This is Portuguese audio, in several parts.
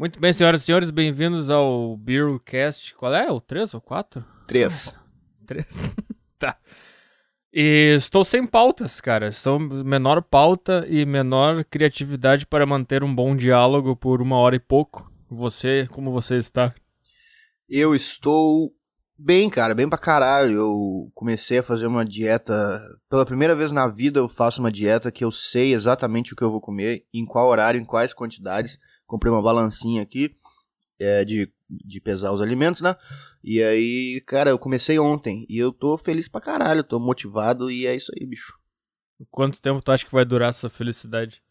Muito bem, senhoras e senhores, bem-vindos ao Beercast. Qual é? O 3 ou 4? 3. 3. tá. E estou sem pautas, cara. Estou menor pauta e menor criatividade para manter um bom diálogo por uma hora e pouco. Você, como você está? Eu estou bem, cara, bem pra caralho. Eu comecei a fazer uma dieta. Pela primeira vez na vida eu faço uma dieta que eu sei exatamente o que eu vou comer, em qual horário, em quais quantidades. Comprei uma balancinha aqui é, de, de pesar os alimentos, né? E aí, cara, eu comecei ontem e eu tô feliz pra caralho, tô motivado e é isso aí, bicho. Quanto tempo tu acha que vai durar essa felicidade?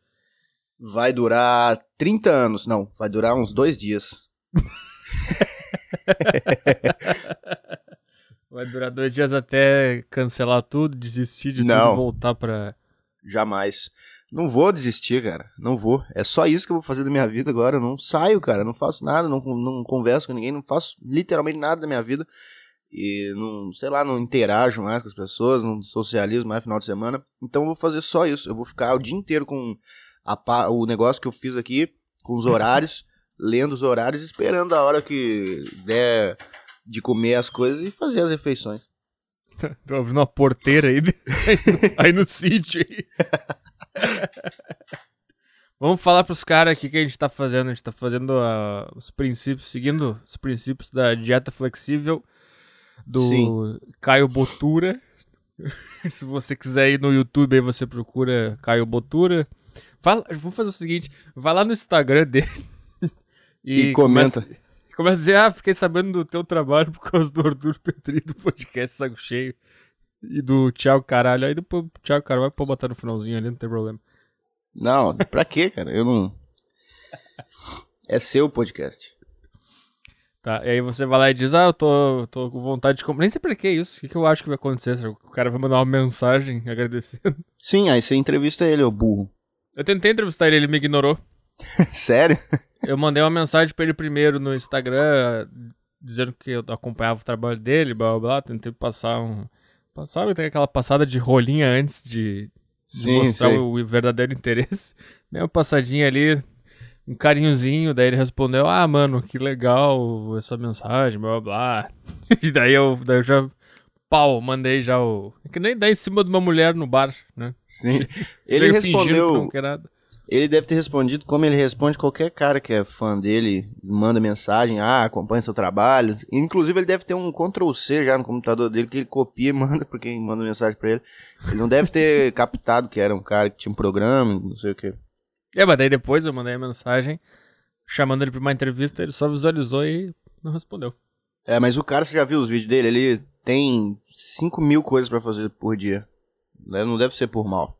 Vai durar 30 anos, não, vai durar uns dois dias. vai durar dois dias até cancelar tudo, desistir de não, tudo e voltar pra. Jamais. Não vou desistir, cara. Não vou. É só isso que eu vou fazer da minha vida agora. Eu não saio, cara. Não faço nada, não, não converso com ninguém, não faço literalmente nada da minha vida. E não, sei lá, não interajo mais com as pessoas, não socializo mais final de semana. Então eu vou fazer só isso. Eu vou ficar o dia inteiro com a, o negócio que eu fiz aqui, com os horários, lendo os horários, esperando a hora que der de comer as coisas e fazer as refeições. Tô ouvindo uma porteira aí, aí no, no sítio aí. Vamos falar pros caras aqui que a gente tá fazendo. A gente tá fazendo uh, os princípios, seguindo os princípios da dieta flexível do Sim. Caio Botura. Se você quiser ir no YouTube aí, você procura Caio Botura. Fala, vamos fazer o seguinte: vai lá no Instagram dele e, e comenta. Começa, começa, a dizer: Ah, fiquei sabendo do teu trabalho por causa do Arthur Petri do podcast Sago Cheio. E do tchau caralho. Aí depois tchau caralho vai pôr botar no finalzinho ali, não tem problema. Não, pra quê, cara? Eu não. É seu podcast. Tá, e aí você vai lá e diz, ah, eu tô, tô com vontade de comprar. Nem sei pra que isso. O que, que eu acho que vai acontecer? O cara vai mandar uma mensagem agradecendo. Sim, aí você entrevista ele, ô burro. Eu tentei entrevistar ele, ele me ignorou. Sério? Eu mandei uma mensagem pra ele primeiro no Instagram, dizendo que eu acompanhava o trabalho dele, blá blá blá. Tentei passar um Sabe, tem aquela passada de rolinha antes de, Sim, mostrar o verdadeiro interesse. Deu uma passadinha ali, um carinhozinho, daí ele respondeu, ah, mano, que legal essa mensagem, blá blá blá. E daí eu, daí eu já, pau, mandei já o... É que nem dar em cima de uma mulher no bar, né? Sim, ele respondeu... Ele deve ter respondido como ele responde qualquer cara que é fã dele, manda mensagem, ah, acompanha seu trabalho. Inclusive, ele deve ter um Ctrl C já no computador dele que ele copia e manda pra quem manda mensagem pra ele. Ele não deve ter captado que era um cara que tinha um programa, não sei o que. É, mas daí depois eu mandei a mensagem chamando ele pra uma entrevista, ele só visualizou e não respondeu. É, mas o cara, você já viu os vídeos dele? Ele tem 5 mil coisas para fazer por dia. Não deve ser por mal.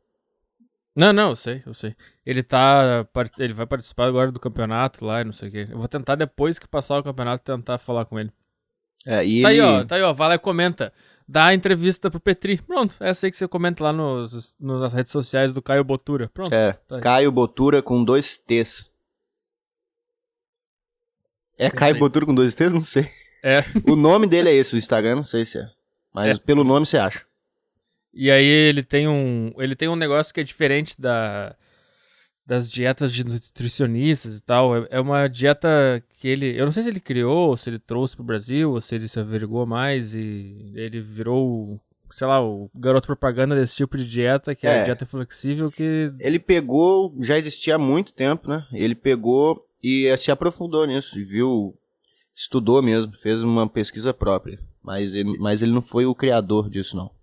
Não, não, eu sei, eu sei. Ele tá. Ele vai participar agora do campeonato lá, não sei o quê. Eu vou tentar, depois que passar o campeonato, tentar falar com ele. É, e tá ele... aí, ó, tá aí, ó. Vai lá e comenta. Dá a entrevista pro Petri. Pronto, é essa aí que você comenta lá nos, nas redes sociais do Caio Botura. Pronto. É, tá Caio Botura com dois T's. É Caio Botura com dois T's? Não sei. É. o nome dele é esse, o Instagram, não sei se é. Mas é. pelo nome você acha. E aí ele tem um, ele tem um negócio que é diferente da, das dietas de nutricionistas e tal. É, é uma dieta que ele, eu não sei se ele criou, ou se ele trouxe pro Brasil, ou se ele se averigou mais e ele virou, sei lá, o garoto propaganda desse tipo de dieta, que é, é a dieta flexível que ele pegou, já existia há muito tempo, né? Ele pegou e se aprofundou nisso e viu, estudou mesmo, fez uma pesquisa própria. Mas ele, mas ele não foi o criador disso, não.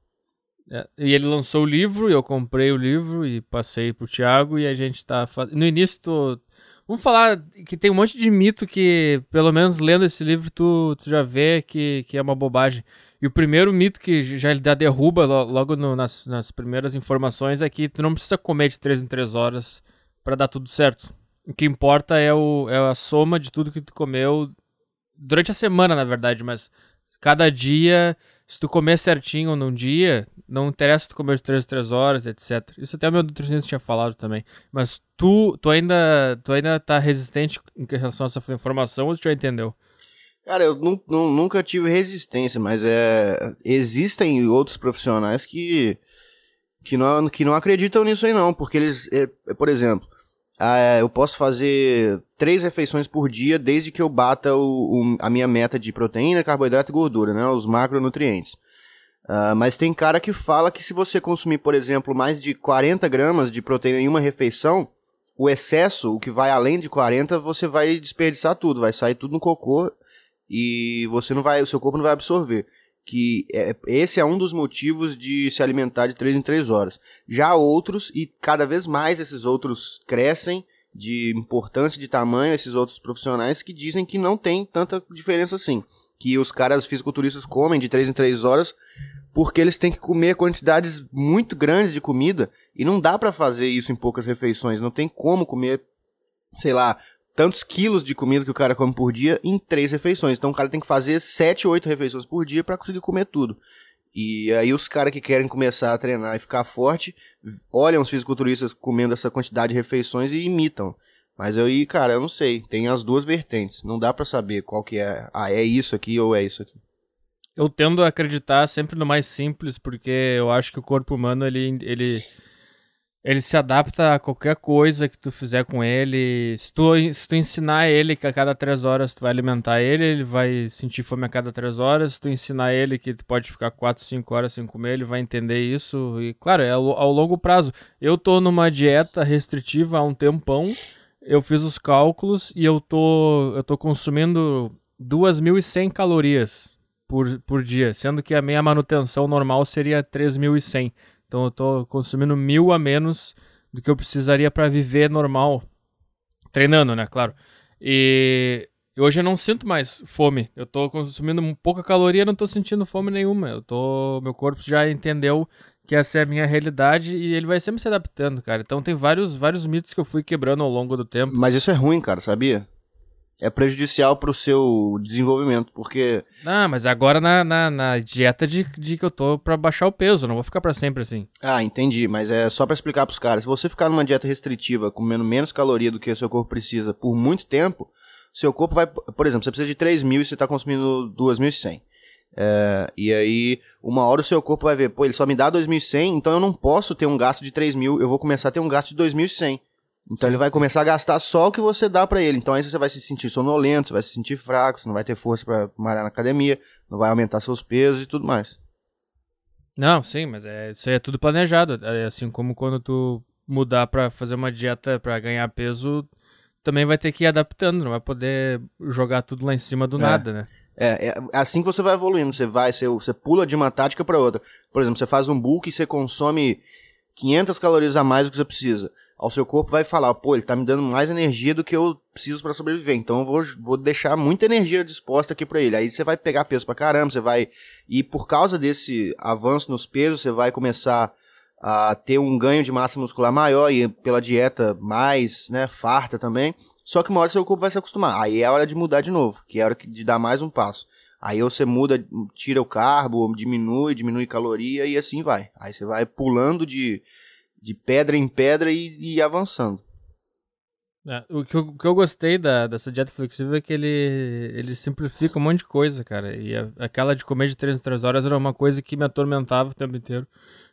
É, e ele lançou o livro, e eu comprei o livro e passei pro Thiago e a gente tá fazendo. No início, tô... vamos falar que tem um monte de mito que, pelo menos lendo esse livro, tu, tu já vê que, que é uma bobagem. E o primeiro mito que já ele dá derruba logo no, nas, nas primeiras informações é que tu não precisa comer de 3 em 3 horas para dar tudo certo. O que importa é, o, é a soma de tudo que tu comeu durante a semana, na verdade, mas cada dia se tu comer certinho num dia, não interessa tu comer de 3 3 horas, etc. Isso até o meu nutricionista tinha falado também. Mas tu, tu, ainda, tu ainda tá resistente em relação a essa informação ou tu já entendeu? Cara, eu nunca tive resistência, mas é, existem outros profissionais que, que, não, que não acreditam nisso aí não, porque eles, é, é, por exemplo, ah, eu posso fazer três refeições por dia desde que eu bata o, o, a minha meta de proteína, carboidrato e gordura, né? Os macronutrientes. Uh, mas tem cara que fala que se você consumir, por exemplo, mais de 40 gramas de proteína em uma refeição, o excesso, o que vai além de 40, você vai desperdiçar tudo, vai sair tudo no cocô e você não vai, o seu corpo não vai absorver. Que é, esse é um dos motivos de se alimentar de 3 em 3 horas. Já outros, e cada vez mais esses outros crescem de importância de tamanho, esses outros profissionais que dizem que não tem tanta diferença assim. Que os caras fisiculturistas comem de 3 em 3 horas porque eles têm que comer quantidades muito grandes de comida e não dá para fazer isso em poucas refeições. Não tem como comer, sei lá, tantos quilos de comida que o cara come por dia em três refeições. Então o cara tem que fazer sete, oito refeições por dia para conseguir comer tudo. E aí os caras que querem começar a treinar e ficar forte, olham os fisiculturistas comendo essa quantidade de refeições e imitam. Mas aí, cara, eu não sei. Tem as duas vertentes. Não dá para saber qual que é. Ah, é isso aqui ou é isso aqui. Eu tendo a acreditar sempre no mais simples, porque eu acho que o corpo humano, ele, ele, ele se adapta a qualquer coisa que tu fizer com ele. Se tu, se tu ensinar ele que a cada três horas tu vai alimentar ele, ele vai sentir fome a cada três horas. Se tu ensinar ele que tu pode ficar quatro, cinco horas sem comer, ele vai entender isso. E, claro, é ao, ao longo prazo. Eu tô numa dieta restritiva há um tempão. Eu fiz os cálculos e eu tô, eu tô consumindo 2.100 calorias por, por dia, sendo que a minha manutenção normal seria 3.100. Então eu tô consumindo mil a menos do que eu precisaria para viver normal, treinando, né, claro. E hoje eu não sinto mais fome. Eu tô consumindo pouca caloria, não tô sentindo fome nenhuma. Eu tô, meu corpo já entendeu que essa é a minha realidade e ele vai sempre se adaptando, cara. Então tem vários vários mitos que eu fui quebrando ao longo do tempo. Mas isso é ruim, cara, sabia? É prejudicial pro seu desenvolvimento, porque... Ah, mas agora na, na, na, dieta de, de que eu tô pra baixar o peso, não vou ficar para sempre assim. Ah, entendi, mas é só para explicar pros caras, se você ficar numa dieta restritiva, comendo menos caloria do que o seu corpo precisa por muito tempo, seu corpo vai, por exemplo, você precisa de 3 mil e você tá consumindo 2.100. É, e aí, uma hora o seu corpo vai ver, pô, ele só me dá 2.100, então eu não posso ter um gasto de 3 mil, eu vou começar a ter um gasto de 2.100. Então ele vai começar a gastar só o que você dá para ele. Então aí você vai se sentir sonolento, você vai se sentir fraco, você não vai ter força para malhar na academia, não vai aumentar seus pesos e tudo mais. Não, sim, mas é, isso aí é tudo planejado. É assim como quando tu mudar para fazer uma dieta para ganhar peso, também vai ter que ir adaptando, não vai poder jogar tudo lá em cima do é. nada, né? É, é assim que você vai evoluindo, você vai, você, você pula de uma tática para outra. Por exemplo, você faz um bulk e você consome 500 calorias a mais do que você precisa ao seu corpo vai falar, pô, ele tá me dando mais energia do que eu preciso para sobreviver, então eu vou, vou deixar muita energia disposta aqui para ele. Aí você vai pegar peso pra caramba, você vai. E por causa desse avanço nos pesos, você vai começar a ter um ganho de massa muscular maior e pela dieta mais, né, farta também. Só que uma hora seu corpo vai se acostumar. Aí é hora de mudar de novo, que é hora de dar mais um passo. Aí você muda, tira o carbo, diminui, diminui caloria e assim vai. Aí você vai pulando de de pedra em pedra e, e avançando. É, o, que eu, o que eu gostei da, dessa dieta flexível é que ele, ele simplifica um monte de coisa, cara. E a, aquela de comer de 3 em 3 horas era uma coisa que me atormentava o tempo inteiro.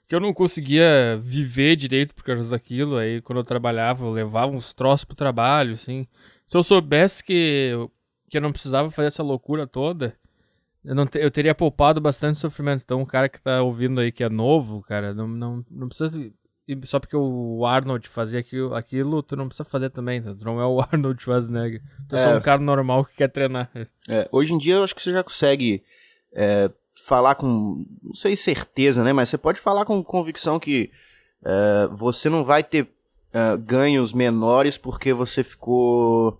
Que eu não conseguia viver direito por causa daquilo. Aí quando eu trabalhava, eu levava uns troços pro trabalho, assim. Se eu soubesse que, que eu não precisava fazer essa loucura toda, eu, não te, eu teria poupado bastante sofrimento. Então, o cara que tá ouvindo aí que é novo, cara, não, não, não precisa só porque o Arnold fazia aquilo, aquilo, tu não precisa fazer também. Tu não é o Arnold Schwarzenegger. Tu é só um cara normal que quer treinar. É, hoje em dia eu acho que você já consegue é, falar com, não sei certeza, né? Mas você pode falar com convicção que é, você não vai ter é, ganhos menores porque você ficou,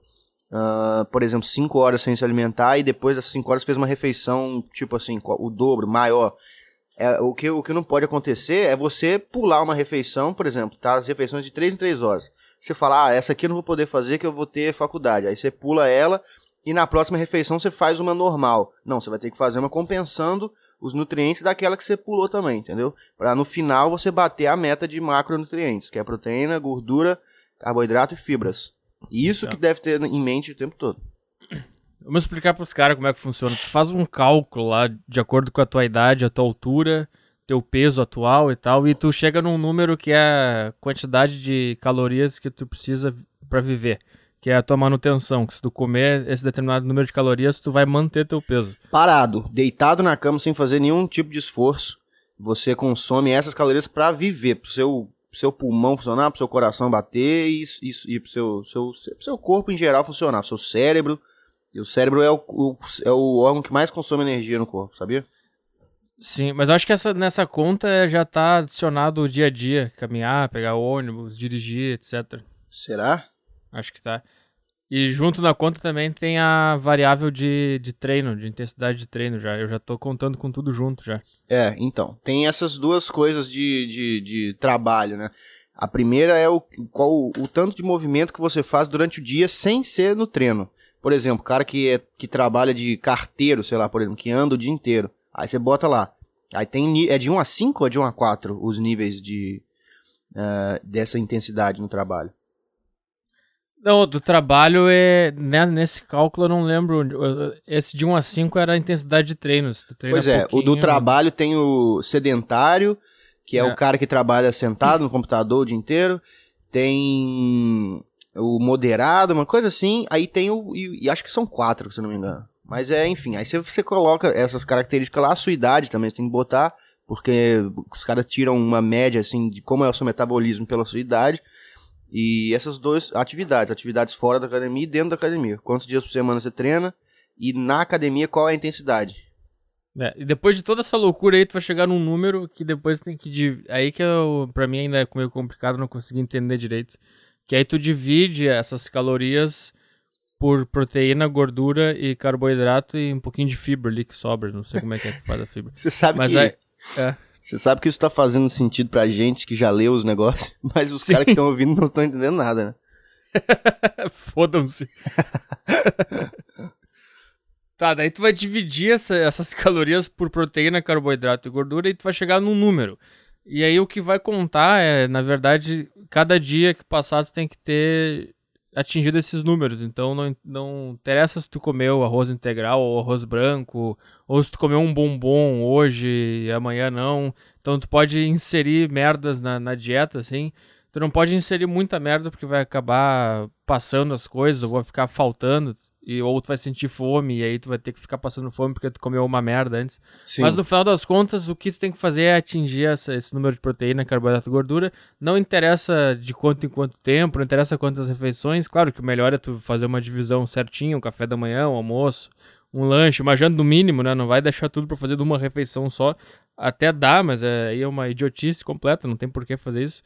uh, por exemplo, 5 horas sem se alimentar e depois das 5 horas fez uma refeição, tipo assim, o dobro, maior. É, o, que, o que não pode acontecer é você pular uma refeição, por exemplo, tá? As refeições de 3 em 3 horas. Você fala, ah, essa aqui eu não vou poder fazer que eu vou ter faculdade. Aí você pula ela e na próxima refeição você faz uma normal. Não, você vai ter que fazer uma compensando os nutrientes daquela que você pulou também, entendeu? Para no final você bater a meta de macronutrientes, que é proteína, gordura, carboidrato e fibras. Isso que deve ter em mente o tempo todo. Vamos explicar para os caras como é que funciona. Tu faz um cálculo lá de acordo com a tua idade, a tua altura, teu peso atual e tal, e tu chega num número que é a quantidade de calorias que tu precisa pra viver. Que é a tua manutenção, que se tu comer esse determinado número de calorias, tu vai manter teu peso. Parado, deitado na cama sem fazer nenhum tipo de esforço, você consome essas calorias pra viver, pro seu, seu pulmão funcionar, pro seu coração bater e, e, e pro seu, seu, pro seu corpo em geral funcionar, pro seu cérebro. E o cérebro é o, o- é o órgão que mais consome energia no corpo, sabia? Sim, mas eu acho que essa, nessa conta já tá adicionado o dia a dia. Caminhar, pegar ônibus, dirigir, etc. Será? Acho que tá. E junto na conta também tem a variável de, de treino, de intensidade de treino já. Eu já tô contando com tudo junto já. É, então, tem essas duas coisas de, de, de trabalho, né? A primeira é o, qual, o tanto de movimento que você faz durante o dia sem ser no treino. Por exemplo, o cara que, é, que trabalha de carteiro, sei lá, por exemplo, que anda o dia inteiro. Aí você bota lá. Aí tem. É de 1 a 5 ou é de 1 a 4 os níveis de, eh, dessa intensidade no trabalho? Não, do trabalho é. né, nesse cálculo eu não lembro. Esse de 1 a 5 era a intensidade de treino. se tu treina Pois é, o do trabalho tem o sedentário, que é, É. o cara que trabalha sentado no computador o dia inteiro. Tem o moderado, uma coisa assim. Aí tem o. E, e acho que são quatro, se não me engano. Mas é, enfim, aí você, você coloca essas características lá, a sua idade também você tem que botar, porque os caras tiram uma média, assim, de como é o seu metabolismo pela sua idade. E essas duas atividades, atividades fora da academia e dentro da academia. Quantos dias por semana você treina? E na academia, qual é a intensidade? É, e depois de toda essa loucura aí, tu vai chegar num número que depois tem que. Aí que eu, pra mim ainda é meio complicado, não consegui entender direito. Que aí tu divide essas calorias por proteína, gordura e carboidrato e um pouquinho de fibra ali que sobra. Não sei como é que é que faz a fibra. Você sabe Mas que. aí. É. Você sabe que isso tá fazendo sentido pra gente que já leu os negócios, mas os caras que estão ouvindo não estão entendendo nada, né? Fodam-se. tá, daí tu vai dividir essa- essas calorias por proteína, carboidrato e gordura e tu vai chegar num número. E aí o que vai contar é, na verdade, cada dia que passar tu tem que ter atingido esses números. Então não, não interessa se tu comeu arroz integral ou arroz branco, ou se tu comeu um bombom hoje e amanhã não. Então tu pode inserir merdas na, na dieta, assim. Tu não pode inserir muita merda porque vai acabar passando as coisas, ou vai ficar faltando, e, ou tu vai sentir fome, e aí tu vai ter que ficar passando fome porque tu comeu uma merda antes. Sim. Mas no final das contas, o que tu tem que fazer é atingir essa- esse número de proteína, carboidrato e gordura. Não interessa de quanto em quanto tempo, não interessa quantas refeições. Claro que o melhor é tu fazer uma divisão certinha, um café da manhã, um almoço, um lanche, uma janta no mínimo, né? Não vai deixar tudo pra fazer de uma refeição só. Até dá, mas é, aí é uma idiotice completa, não tem por que fazer isso.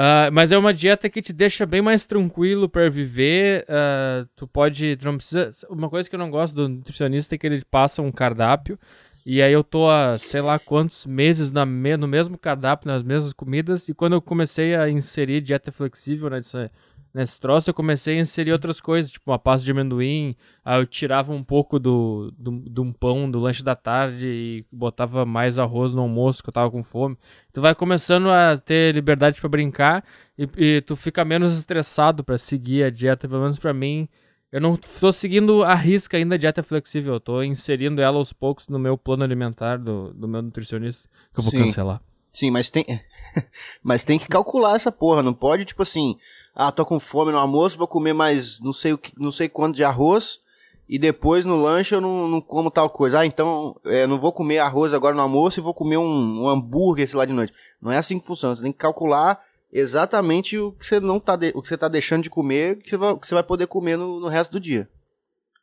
Ah, mas é uma dieta que te deixa bem mais tranquilo para viver. ah, tu pode. Tu não precisa. Uma coisa que eu não gosto do nutricionista é que ele passa um cardápio. E aí eu tô há sei lá quantos meses na me- no mesmo cardápio, nas mesmas comidas. E quando eu comecei a inserir dieta flexível nessa, nesse troço, eu comecei a inserir outras coisas, tipo uma pasta de amendoim. Aí eu tirava um pouco do, do, de um pão do lanche da tarde e botava mais arroz no almoço, que eu tava com fome. Tu vai começando a ter liberdade pra brincar e, e tu fica menos estressado pra seguir a dieta, pelo menos pra mim. Eu não tô seguindo a risca ainda a dieta flexível, eu tô inserindo ela aos poucos no meu plano alimentar do, do meu nutricionista, que eu vou Sim. cancelar. Sim, mas tem. mas tem que calcular essa porra. Não pode, tipo assim, ah, tô com fome no almoço, vou comer mais não sei, o que, não sei quanto de arroz. E depois no lanche eu não, não como tal coisa. Ah, então é, não vou comer arroz agora no almoço e vou comer um, um hambúrguer, sei lá, de noite. Não é assim que funciona. Você tem que calcular exatamente o que você não tá, de- o que você tá deixando de comer, que você vai, que você vai poder comer no, no resto do dia.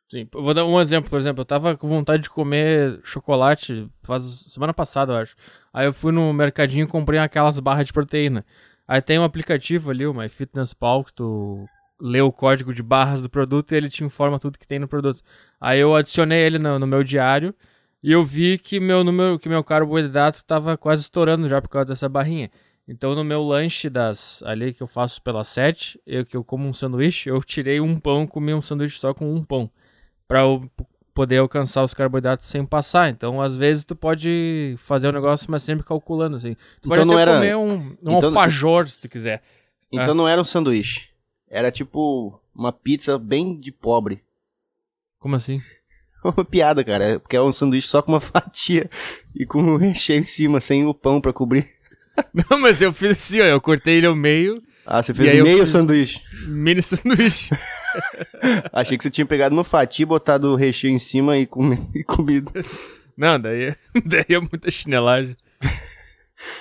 Sim, vou dar um exemplo, por exemplo, eu tava com vontade de comer chocolate faz semana passada, eu acho. Aí eu fui no mercadinho e comprei aquelas barras de proteína. Aí tem um aplicativo ali, o MyFitnessPal, que tu lê o código de barras do produto e ele te informa tudo que tem no produto. Aí eu adicionei ele no, no meu diário e eu vi que meu número, que meu carboidrato tava quase estourando já por causa dessa barrinha. Então no meu lanche das ali que eu faço pelas sete, eu que eu como um sanduíche, eu tirei um pão, comi um sanduíche só com um pão para poder alcançar os carboidratos sem passar. Então, às vezes tu pode fazer o negócio, mas sempre calculando assim. Tu pode Então não era- comer um, um então- alfajor se tu quiser. Então É. não era um sanduíche. Era tipo uma pizza bem de pobre. Como assim? Uma piada, cara. é Porque é um sanduíche só com uma fatia e com o recheio em cima, sem o pão pra cobrir. Não, mas eu fiz assim, ó, eu cortei ele ao meio Ah, você fez meio sanduíche. Mini sanduíche. Achei que você tinha pegado no fati, botado o recheio em cima e, comi e comido. Não, daí, daí é muita chinelagem.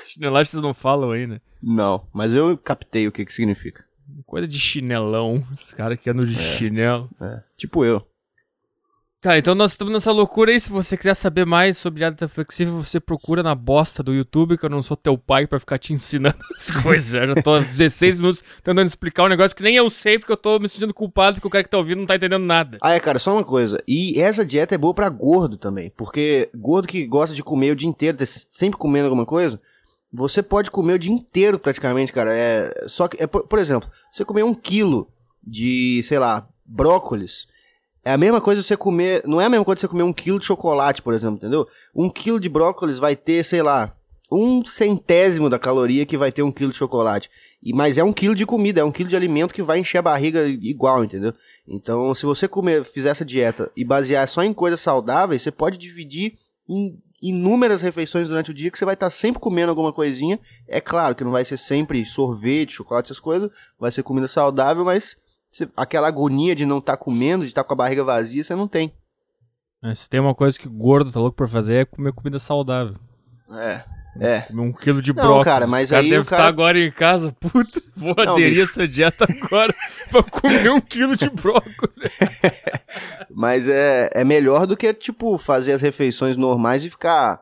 chinelagem vocês não falam aí, né? Não, mas eu captei o que que significa. Coisa de chinelão. Os caras que andam de chinelo. É. Tipo eu. Tá, então nós estamos nessa loucura aí. Se você quiser saber mais sobre dieta flexível, você procura na bosta do YouTube, que eu não sou teu pai pra ficar te ensinando as coisas. Já, já tô há 16 minutos tentando explicar um negócio que nem eu sei, porque eu tô me sentindo culpado, porque o cara que tá ouvindo não tá entendendo nada. Ah, é, cara, só uma coisa. E essa dieta é boa pra gordo também. Porque gordo que gosta de comer o dia inteiro, tá sempre comendo alguma coisa, você pode comer o dia inteiro praticamente, cara. É, só que, é, por, por exemplo, você comer um quilo de, sei lá, brócolis. É a mesma coisa você comer. Não é a mesma coisa você comer um quilo de chocolate, por exemplo, entendeu? Um quilo de brócolis vai ter, sei lá, um centésimo da caloria que vai ter um quilo de chocolate. E, mas é um quilo de comida, é um quilo de alimento que vai encher a barriga igual, entendeu? Então, se você comer, fizer essa dieta e basear só em coisas saudáveis, você pode dividir em inúmeras refeições durante o dia que você vai estar sempre comendo alguma coisinha. É claro que não vai ser sempre sorvete, chocolate, essas coisas, vai ser comida saudável, mas você- aquela agonia de não estar comendo, de estar com a barriga vazia, você não tem. Mas se tem uma coisa que gordo tá louco pra fazer é comer comida saudável. É. É. Comer um quilo de Não, brócolis. cara, mas o cara aí deve o cara- estar agora em casa, puta, vou Não, aderir bicho. essa dieta agora pra comer um quilo de brócolis. Mas é, é melhor do que, tipo, fazer as refeições normais e ficar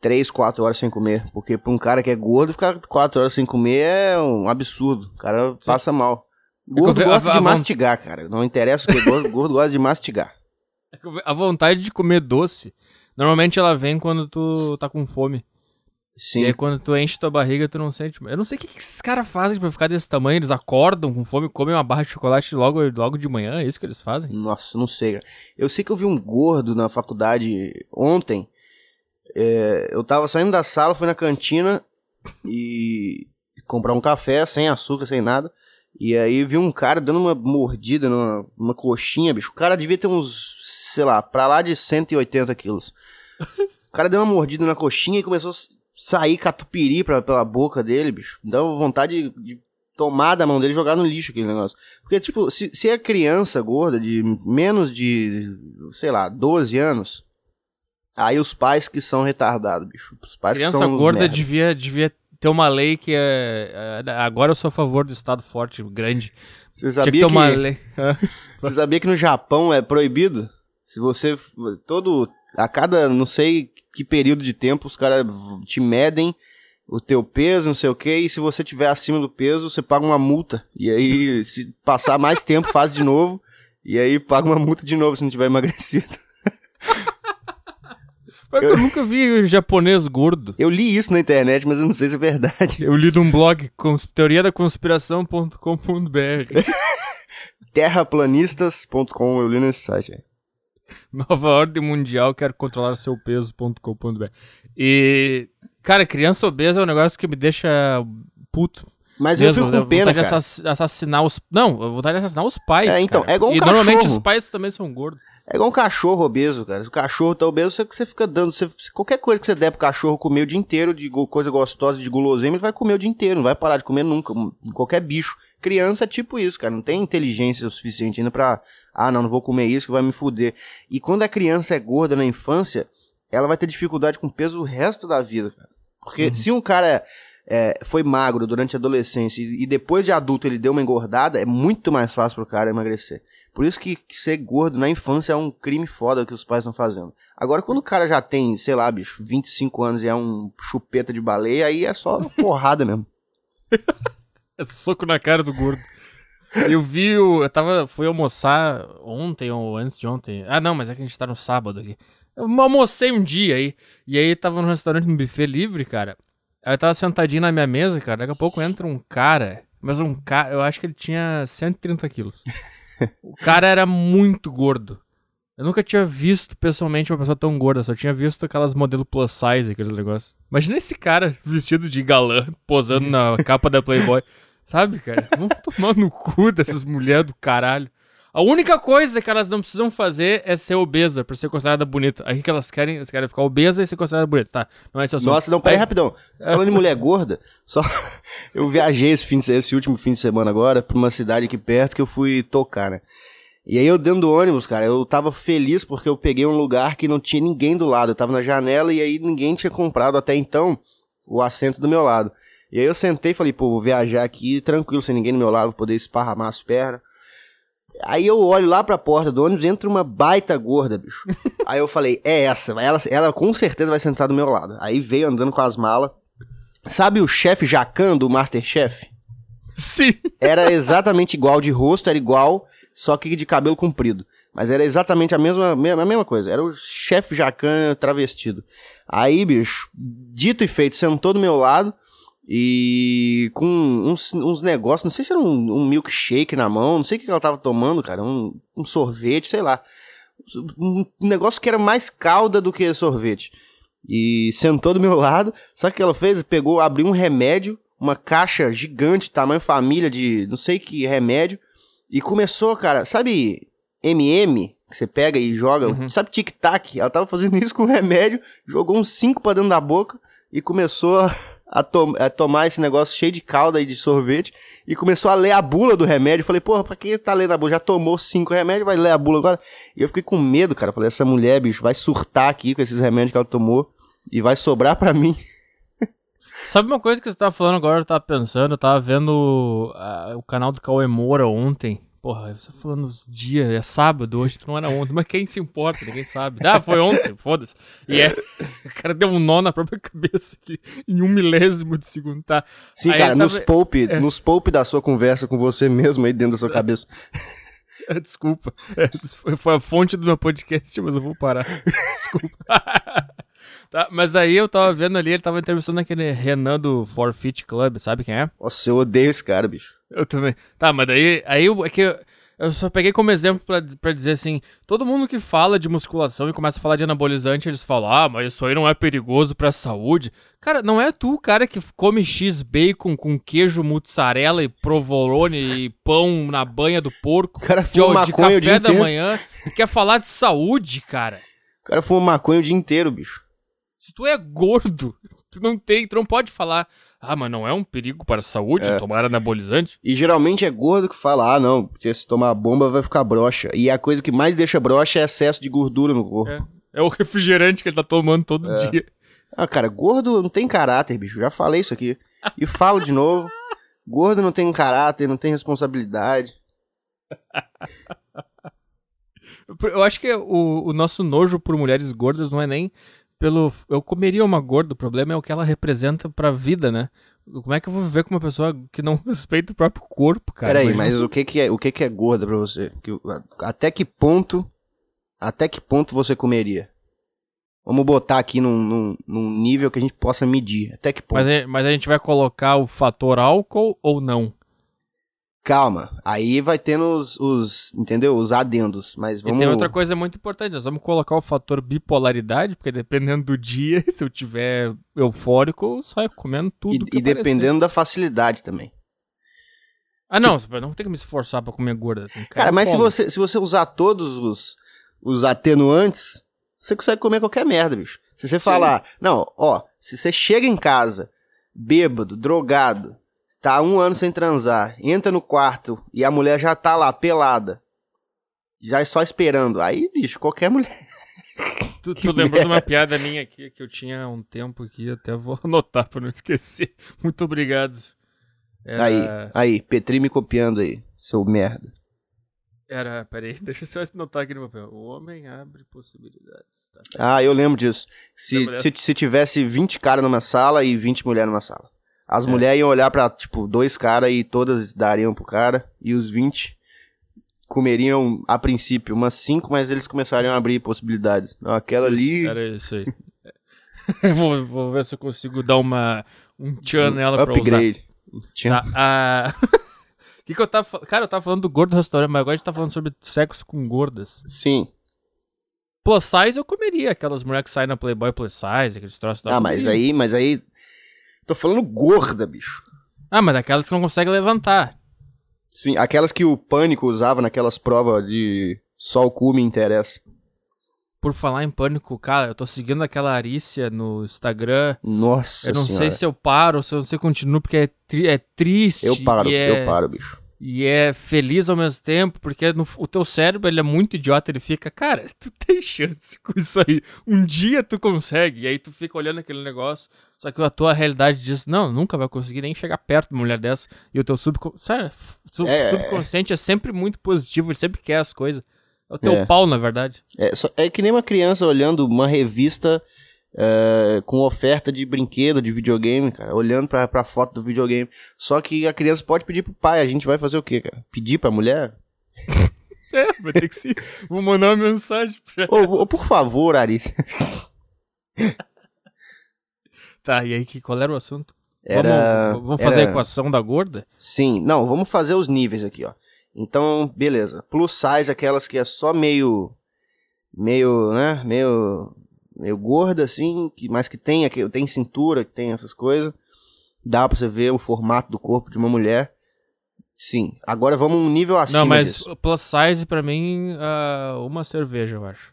3, 4 horas sem comer. Porque pra um cara que é gordo, ficar 4 horas sem comer é um absurdo. O cara passa mal. Gordo É eu gosta a- de a- mastigar, cara. Não interessa o que gordo, gordo gosta de mastigar. A vontade de comer doce, normalmente ela vem quando tu tá com fome. Sim. E aí quando tu enche tua barriga, tu não sente. Eu não sei o que, que esses caras fazem pra ficar desse tamanho. Eles acordam com fome, comem uma barra de chocolate logo, logo de manhã, é isso que eles fazem? Nossa, não sei, cara. Eu sei que eu vi um gordo na faculdade ontem. É, eu tava saindo da sala, fui na cantina e comprar um café sem açúcar, sem nada. E aí vi um cara dando uma mordida numa, numa coxinha, bicho. O cara devia ter uns, sei lá, pra lá de 180 quilos. O cara deu uma mordida na coxinha e começou a sair catupiry pra, pela boca dele, bicho. Deu vontade de, de tomar da mão dele e jogar no lixo aquele negócio. Porque, tipo, se, se é criança gorda de menos de, sei lá, 12 anos, aí os pais que são retardados, bicho. Os pais que Criança são uns gorda merda. devia, devia ter uma lei que é, é- Agora eu sou a favor do Estado forte, grande. Você Tinha que sabia que, uma lei. você sabia que no Japão é proibido? Se você, todo, a cada, não sei que período de tempo, os caras te medem o teu peso, não sei o que, e se você tiver acima do peso, você paga uma multa. E aí, se passar mais tempo, faz de novo, e aí paga uma multa de novo se não tiver emagrecido. Que eu nunca vi japonês gordo. Eu li isso na internet, mas eu não sei se é verdade. Eu li num blog, cons- teoriadaconspiração.com.br. Terraplanistas.com, eu li nesse site. Nova Ordem Mundial quer controlar seu peso.com.br. E, cara, criança obesa é um negócio que me deixa puto. Mas mesmo, eu fico com pena, vontade de cara. assass- assassinar os. Não, eu vontade de assassinar os pais. É, então, cara. é igual um E normalmente cachorro. os pais também são gordos. É igual um cachorro obeso, cara. Se o cachorro tá obeso, você, você fica dando. Você, qualquer coisa que você der pro cachorro comer o dia inteiro, de coisa gostosa, de guloseima, ele vai comer o dia inteiro, não vai parar de comer nunca. Qualquer bicho. Criança é tipo isso, cara. Não tem inteligência o suficiente ainda pra. Ah, não, não vou comer isso que vai me fuder. E quando a criança é gorda na infância, ela vai ter dificuldade com peso o resto da vida, cara. Porque se um cara é, foi magro durante a adolescência e, e depois de adulto ele deu uma engordada, é muito mais fácil pro cara emagrecer. Por isso que, ser gordo na infância é um crime foda que os pais estão fazendo. Agora, quando o cara já tem, sei lá, bicho, 25 anos e é um chupeta de baleia, aí é só porrada mesmo. É soco na cara do gordo. Eu vi. Eu tava. Fui almoçar ontem ou antes de ontem. Ah, não, mas é que a gente tá no sábado aqui. Eu almocei um dia aí. E aí tava no restaurante no buffet livre, cara. Aí eu tava sentadinho na minha mesa, cara. Daqui a pouco entra um cara. Mas um cara. Eu acho que ele tinha 130 quilos. o cara era muito gordo. Eu nunca tinha visto pessoalmente uma pessoa tão gorda, só tinha visto aquelas modelo plus size, aqueles negócios. Imagina esse cara vestido de galã, posando na capa da Playboy. Sabe, cara? Vamos tomar no cu dessas mulheres do caralho. A única coisa que elas não precisam fazer é ser obesa pra ser considerada bonita. Aí que elas querem, elas querem ficar obesa e ser considerada bonita. Tá, não é esse o assunto. Nossa, não, peraí Aí- rapidão. Falando em mulher gorda, só. Eu viajei esse, fim de, esse último fim de semana agora pra uma cidade aqui perto que eu fui tocar, né? E aí eu dentro do ônibus, cara, eu tava feliz porque eu peguei um lugar que não tinha ninguém do lado. Eu tava na janela e aí ninguém tinha comprado até então o assento do meu lado. E aí eu sentei e falei, pô, vou viajar aqui tranquilo, sem ninguém do meu lado, vou poder esparramar as pernas. Aí eu olho lá pra porta do ônibus, entra uma baita gorda, bicho. Aí eu falei, é essa, ela, ela com certeza vai sentar do meu lado. Aí veio andando com as malas. Sabe o chefe Jacan do Masterchef? Sim. Era exatamente igual de rosto, era igual, só que de cabelo comprido. Mas era exatamente a mesma, me- a mesma coisa. Era o chefe Jacan travestido. Aí, bicho, dito e feito, sentou do meu lado e com uns, uns negócios, não sei se era um, um milkshake na mão, não sei o que ela tava tomando, cara, um, um sorvete, sei lá. Um negócio que era mais calda do que sorvete. E sentou do meu lado. Sabe o que ela fez? Pegou, abriu um remédio, uma caixa gigante, tamanho família de não sei que remédio. E começou, cara, sabe MM? Que você pega e joga, sabe tic-tac? Ela tava fazendo isso com remédio, jogou uns cinco pra dentro da boca e começou a, to- a tomar esse negócio cheio de calda e de sorvete e começou a ler a bula do remédio. Falei, porra, pra que tá lendo a bula? Já tomou cinco remédios, vai ler a bula agora? E eu fiquei com medo, cara. Falei, essa mulher, bicho, vai surtar aqui com esses remédios que ela tomou e vai sobrar pra mim. Sabe uma coisa que você tava falando agora, eu tava pensando, eu tava vendo ah, o canal do Cauê Moura ontem. Porra, você tá falando os dias, é sábado, hoje não era ontem, mas quem se importa, ninguém sabe. Ah, foi ontem, foda-se. E é, o cara deu um nó na própria cabeça aqui, em um milésimo de segundo, tá? Sim, Aí cara, eu nos tava- poupe, nos poupe da sua conversa com você mesmo aí dentro da sua cabeça. É, Desculpa. É, foi a fonte do meu podcast, mas eu vou parar. Desculpa. tá, mas aí eu tava vendo ali, ele tava entrevistando aquele Renan do Forfeit Club, sabe quem é? Nossa, eu odeio esse cara, bicho. Eu também. Tá, mas daí. Aí é que eu, eu só peguei como exemplo pra, pra dizer assim: todo mundo que fala de musculação e começa a falar de anabolizante, eles falam, ah, mas isso aí não é perigoso pra saúde. Cara, não é tu, cara, que come X-bacon com queijo mussarela e provolone e pão na banha do porco. O cara de, de maconha o dia café da inteiro. manhã e quer falar de saúde, cara. O cara fuma maconha o dia inteiro, bicho. Se tu é gordo, tu não tem, tu não pode falar, ah, mas não é um perigo para a saúde É. tomar anabolizante? E geralmente é gordo que fala, ah, não, porque se tomar bomba vai ficar broxa. E a coisa que mais deixa broxa é excesso de gordura no corpo. É. É o refrigerante que ele tá tomando todo É. dia. Ah, cara, gordo não tem caráter, bicho. Já falei isso aqui. E falo de novo. Gordo não tem caráter, não tem responsabilidade. Eu acho que o, o nosso nojo por mulheres gordas não é nem pelo. Eu comeria uma gorda, o problema é o que ela representa pra vida, né? Como é que eu vou viver com uma pessoa que não respeita o próprio corpo, cara? Peraí, mas o que que é, o que que é gorda pra você? Que- até que ponto, até que ponto você comeria? Vamos botar aqui num, num, num nível que a gente possa medir. Até que ponto? Mas, a- mas a gente vai colocar o fator álcool ou não? Calma, aí vai tendo os, os, entendeu? Os adendos, mas vamos... E tem outra coisa muito importante, nós vamos colocar o fator bipolaridade, porque dependendo do dia, se eu tiver eufórico, eu saio comendo tudo E, que e dependendo da facilidade também. Ah, não, você não tem que me esforçar pra comer gorda. Cara, Cara, mas se você, se você usar todos os, os atenuantes, você consegue comer qualquer merda, bicho. Se você falar, não, ó, se você chega em casa, bêbado, drogado, tá um ano sem transar, entra no quarto e a mulher já tá lá, pelada, já é só esperando, aí, bicho, qualquer mulher. Tu, tu lembrou de uma piada minha aqui que eu tinha há um tempo aqui, até vou anotar pra não esquecer. Muito obrigado. Era, Aí, aí, Petri me copiando aí, seu merda. Era, peraí, deixa eu só anotar aqui no papel. O homem abre possibilidades. Tá. Ah, eu lembro disso. Se, se, se tivesse 20 caras numa sala e 20 mulheres numa sala. As É. mulheres iam olhar pra, tipo, dois caras e todas dariam pro cara. E os 20 comeriam, a princípio, umas 5, mas eles começariam a abrir possibilidades. Não, aquela ali. Era isso aí. Vou, vou ver se eu consigo dar uma, um tchan nela pra usar. upgrade. Tinha- Tá, ah, O que, que eu tava falando? Cara, eu tava falando do gordo restaurante, mas agora a gente tá falando sobre sexo com gordas. Sim. Plus size eu comeria, aquelas mulheres que saem na Playboy Plus size, aqueles troços da Ah, mas aí, mas aí. Tô falando gorda, bicho. Ah, mas daquelas que não conseguem levantar. Sim, aquelas que o Pânico usava naquelas provas de só o cu me interessa. Por falar em pânico, cara, eu tô seguindo aquela Arícia no Instagram. Nossa eu não senhora. sei se eu paro, se eu não sei se continuo, porque é, tri- é triste. Eu paro, é, eu paro, bicho. E é feliz ao mesmo tempo, porque no- o teu cérebro ele é muito idiota, ele fica, cara, tu tem chance com isso aí. Um dia tu consegue, e aí tu fica olhando aquele negócio, só que a tua realidade diz, não, nunca vai conseguir nem chegar perto de uma mulher dessa. E o teu subconsciente, sério, f- su- É. subconsciente é sempre muito positivo, ele sempre quer as coisas. É o teu É. pau, na verdade. É, só- é que nem uma criança olhando uma revista é, com oferta de brinquedo, de videogame, cara, olhando pra, pra foto do videogame. Só que a criança pode pedir pro pai, a gente vai fazer o quê, cara? Pedir pra mulher? É, vai ter que ser isso. Vou mandar uma mensagem pra Ô, ô, por favor, Aris. Tá, e aí, que, qual era o assunto? Era. Vamos, vamos fazer era- a equação da gorda? Sim, não, vamos fazer os níveis aqui, ó. Então, beleza. Plus size, aquelas que é só meio. meio, né? Meio. meio gorda, assim, que, mas que tem, aqui- tem cintura, que tem essas coisas. Dá pra você ver o formato do corpo de uma mulher. Sim. Agora vamos um nível acima Não, mas disso. plus size pra mim, ah, uma cerveja, eu acho.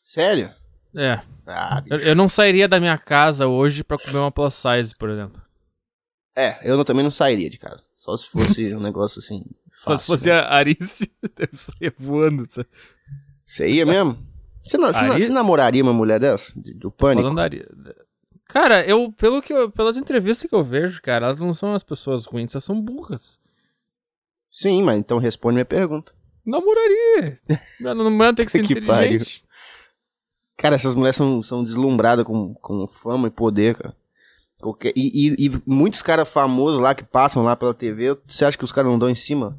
Sério? É. Ah, Eu, eu não sairia da minha casa hoje pra comer uma plus size, por exemplo. É, eu não- também não sairia de casa. Só se fosse um negócio assim. Só se fácil, fosse né? a Arice, eu saia voando. Você ia mesmo? Você, não, você, Ari- você namoraria uma mulher dessa? De- Do pânico? Falando da Ari- Cara, eu, pelo que eu- pelas entrevistas que eu vejo, cara, elas não são as pessoas ruins, elas são burras. Sim, mas então responde minha pergunta. Namoraria. Não, não, não tem que ser Que inteligente. Cara, essas mulheres são, são deslumbradas com, com fama e poder, cara. Qualquer, e, e- e muitos caras famosos lá que passam lá pela TV, você acha que os caras não dão em cima?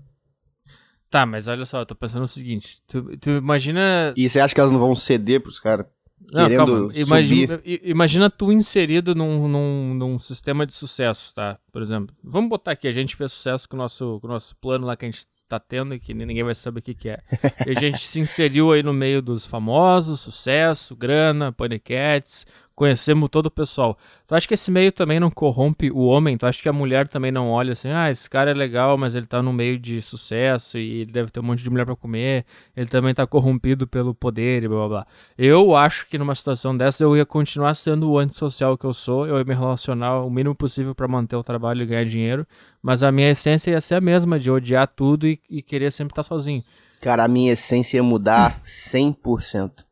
Tá, mas olha só, eu tô pensando o seguinte. Tu, tu imagina E você acha que elas não vão ceder pros caras Não, querendo calma. subir? Imagina, imagina tu inserido num, num, num sistema de sucesso, tá? Por exemplo, vamos botar aqui, a gente fez sucesso com o nosso, com o nosso plano lá que a gente tá tendo e que ninguém vai saber o que, que é. E a gente se inseriu aí no meio dos famosos, sucesso, grana, paniquetes, conhecemos todo o pessoal. Tu acha que esse meio também não corrompe o homem? Tu acha que a mulher também não olha assim, ah, esse cara é legal, mas ele tá no meio de sucesso e ele deve ter um monte de mulher pra comer, ele também tá corrompido pelo poder e blá blá blá. Eu acho que numa situação dessa eu ia continuar sendo o antissocial que eu sou, eu ia me relacionar o mínimo possível pra manter o trabalho e ganhar dinheiro, mas a minha essência ia ser a mesma, de odiar tudo e, e querer sempre estar sozinho. Cara, a minha essência ia mudar 100%.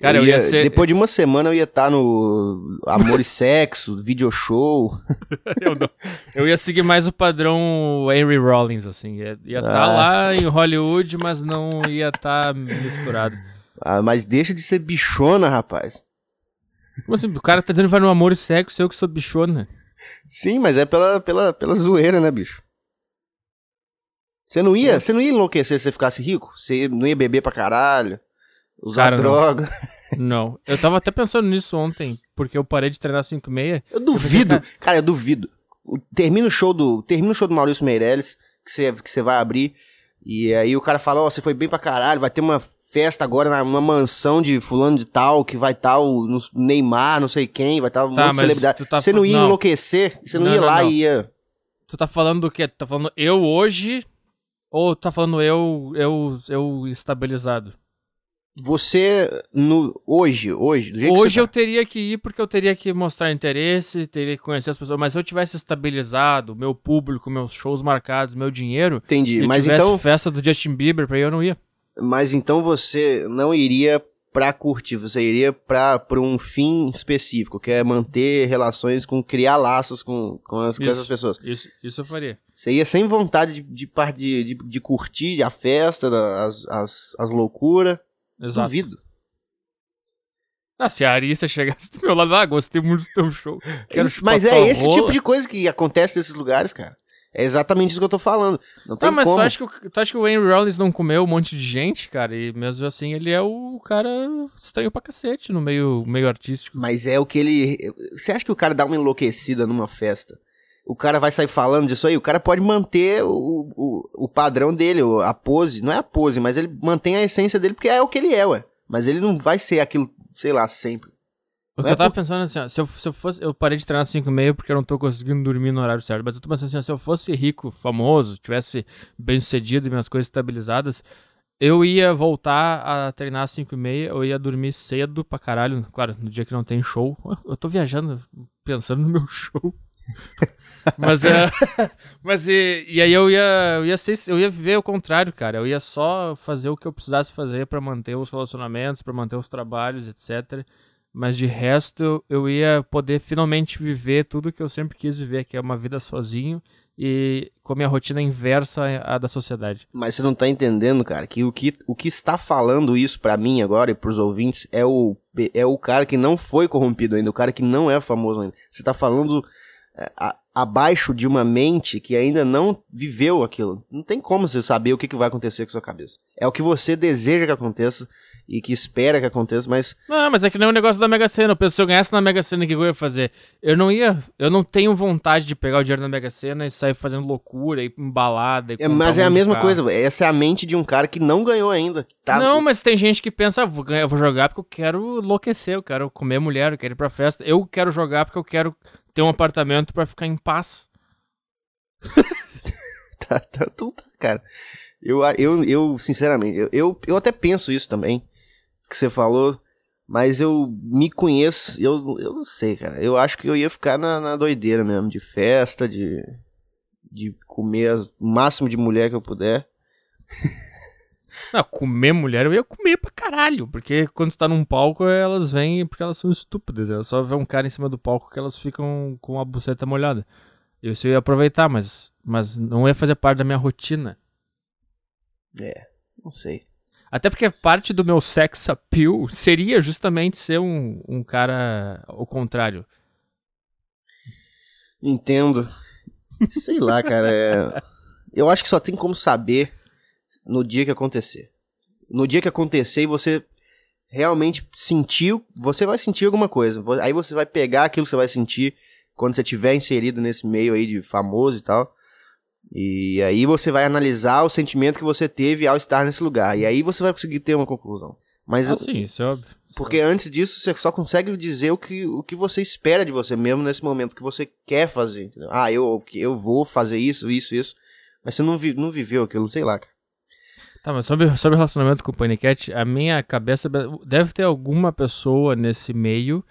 Cara, eu ia ser- Depois de uma semana eu ia estar no Amor e Sexo, video show. eu, não. eu ia seguir mais o padrão Henry Rollins, assim, ia estar Ah. lá em Hollywood, mas não ia estar misturado. Ah, mas deixa de ser bichona, rapaz. Como assim? O cara tá dizendo que vai no amor e sexo, eu que sou bichona. Sim, mas é pela, pela, pela zoeira, né, bicho? Você não ia, você não ia enlouquecer se você ficasse rico? Você não ia beber pra caralho? Usar Cara, não. droga? Não. Eu tava até pensando nisso ontem, porque eu parei de treinar 5 e meia. Eu duvido. Cara, eu duvido. O- Termina o show do, termina o show do Maurício Meirelles, que você que você vai abrir, e aí o cara fala, ó, você foi bem pra caralho, vai ter uma festa agora na- numa mansão de fulano de tal, que vai o no- Neymar, não sei quem, vai estar um Tá, monte de celebridade. tá você não ia não. enlouquecer, você não, Não, ia não, lá não. e ia... Tu tá falando do quê? Tu tá falando eu hoje ou tu tá falando eu, eu, eu estabilizado? Você, no, hoje, hoje, do jeito que Hoje você eu tá. teria que ir porque eu teria que mostrar interesse, teria que conhecer as pessoas, mas se eu tivesse estabilizado, meu público, meus shows marcados, meu dinheiro, Entendi, e mas tivesse então, festa do Justin Bieber ir, eu não ia. mas então você não iria pra curtir, você iria pra, pra um fim específico, que é manter relações com, criar laços com, com, as, com Isso. essas pessoas. Isso, isso eu faria. Você ia sem vontade de, de, de, de curtir a festa, da- as, as, as loucuras. Exato. Duvido. Ah, se a Arissa chegasse do meu lado, ah, gostei muito do teu show. Quero Mas é esse rola. tipo de coisa que acontece nesses lugares, cara. É exatamente isso que eu tô falando. Não tem Ah, mas como. tu acha, que, o- tu acha que o Henry Rollins não comeu um monte de gente, cara? E mesmo assim ele é o cara estranho pra cacete no meio, meio artístico. Mas é o que ele. Você acha que o cara dá uma enlouquecida numa festa? O cara vai sair falando disso aí? O cara pode manter o, o, o padrão dele, a pose. Não é a pose, mas ele mantém a essência dele porque é o que ele é, ué. Mas ele não vai ser aquilo, sei lá, sempre. O que É eu tava por- pensando assim, ó, se eu, se eu fosse. Eu parei de treinar às 5 e meia porque eu não tô conseguindo dormir no horário certo. Mas eu tô pensando assim, ó, se eu fosse rico, famoso, tivesse bem sucedido e minhas coisas estabilizadas, eu ia voltar a treinar às 5 e meia, eu ia dormir cedo pra caralho. Claro, no dia que não tem show. Eu tô viajando, pensando no meu show. Mas é. mas e, e aí eu ia, eu ia ser, eu ia viver o contrário, cara. Eu ia só fazer o que eu precisasse fazer pra manter os relacionamentos, pra manter os trabalhos, etc. Mas de resto, eu, ia poder finalmente viver tudo que eu sempre quis viver, que é uma vida sozinho e com a minha rotina inversa à da sociedade. Mas você não tá entendendo, cara, que o que, o que está falando isso pra mim agora e pros ouvintes é o, é o cara que não foi corrompido ainda, o cara que não é famoso ainda. Você tá falando a- abaixo de uma mente que ainda não viveu aquilo. Não tem como você saber o que, que vai acontecer com a sua cabeça. É o que você deseja que aconteça e que espera que aconteça, mas Não, mas é que nem o negócio da Mega Sena. Eu penso, se eu ganhasse na Mega Sena, o que eu ia fazer? Eu não ia. Eu não tenho vontade de pegar o dinheiro na Mega Sena e sair fazendo loucura, ir em balada. E é, mas um é a mesma carro. coisa. Essa é a mente de um cara que não ganhou ainda. Tá, Não, mas tem gente que pensa, ah, vou ganhar, eu vou jogar porque eu quero enlouquecer, eu quero comer mulher, eu quero ir pra festa. Eu quero jogar porque eu quero ter um apartamento pra ficar em paz. tá, tá, tu tá, cara. Eu, eu, eu sinceramente, eu, eu, eu até penso isso também, que você falou, mas eu me conheço, eu, eu não sei, cara. Eu acho que eu ia ficar na, na doideira mesmo, de festa, de, de comer as- o máximo de mulher que eu puder. Não, comer mulher eu ia comer pra caralho. Porque quando tu tá num palco, elas vêm porque elas são estúpidas. Elas só vêem um cara em cima do palco que elas ficam com a buceta molhada. Isso eu ia aproveitar, mas, mas não ia fazer parte da minha rotina. É, não sei. Até porque parte do meu sex appeal seria justamente ser um, um cara ao contrário. Entendo. Sei lá, cara. é- Eu acho que só tem como saber no dia que acontecer. No dia que acontecer e você realmente sentiu, você vai sentir alguma coisa. Aí você vai pegar aquilo que você vai sentir quando você estiver inserido nesse meio aí de famoso e tal. E aí você vai analisar o sentimento que você teve ao estar nesse lugar. E aí você vai conseguir ter uma conclusão. Mas Ah, sim, isso é óbvio. porque antes disso, você só consegue dizer o que, o que você espera de você mesmo nesse momento, o que você quer fazer. Entendeu? Ah, eu, eu vou fazer isso, isso, isso. Mas você não, vi, não viveu aquilo, sei lá. cara. Tá, mas sobre, sobre relacionamento com o Panicat, a minha cabeça deve ter alguma pessoa nesse meio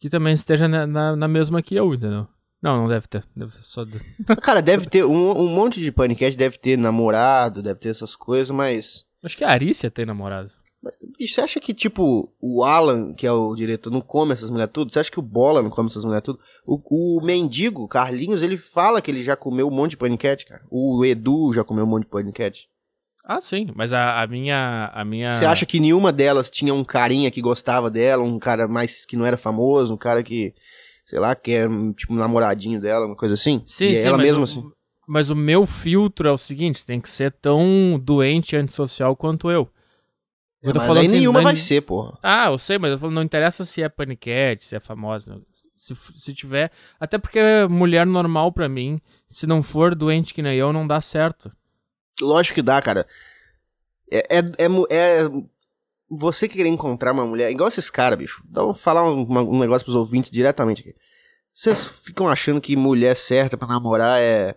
que também esteja na, na, na mesma que eu, entendeu? Não, não deve ter. Deve ter só. Cara, deve ter um, um monte de paniquete, deve ter namorado, deve ter essas coisas, mas. Acho que a Arícia tem namorado. Você acha que, tipo, o Alan, que é o diretor, não come essas mulheres tudo? Você acha que o Bola não come essas mulheres tudo? O, o mendigo, Carlinhos, ele fala que ele já comeu um monte de paniquete, cara. O Edu já comeu um monte de paniquete. Ah, sim, mas a, a minha. A minha... Você acha que nenhuma delas tinha um carinha que gostava dela, um cara mais que não era famoso, um cara que, sei lá, que é tipo um namoradinho dela, uma coisa assim? Sim, e sim, ela o, assim. Mas o meu filtro é o seguinte: tem que ser tão doente e antissocial quanto eu. Eu É, tô mas falando aí assim, nenhuma não- vai ser, porra. Ah, eu sei, mas eu falo, não interessa se é paniquete, se é famosa. Se, se tiver. Até porque mulher normal pra mim, se não for doente que nem eu, não dá certo. Lógico que dá, cara. É, é, é, é você querer encontrar uma mulher, igual esses caras, bicho. Então, vou falar um, um negócio pros ouvintes diretamente aqui. Vocês ficam achando que mulher certa pra namorar é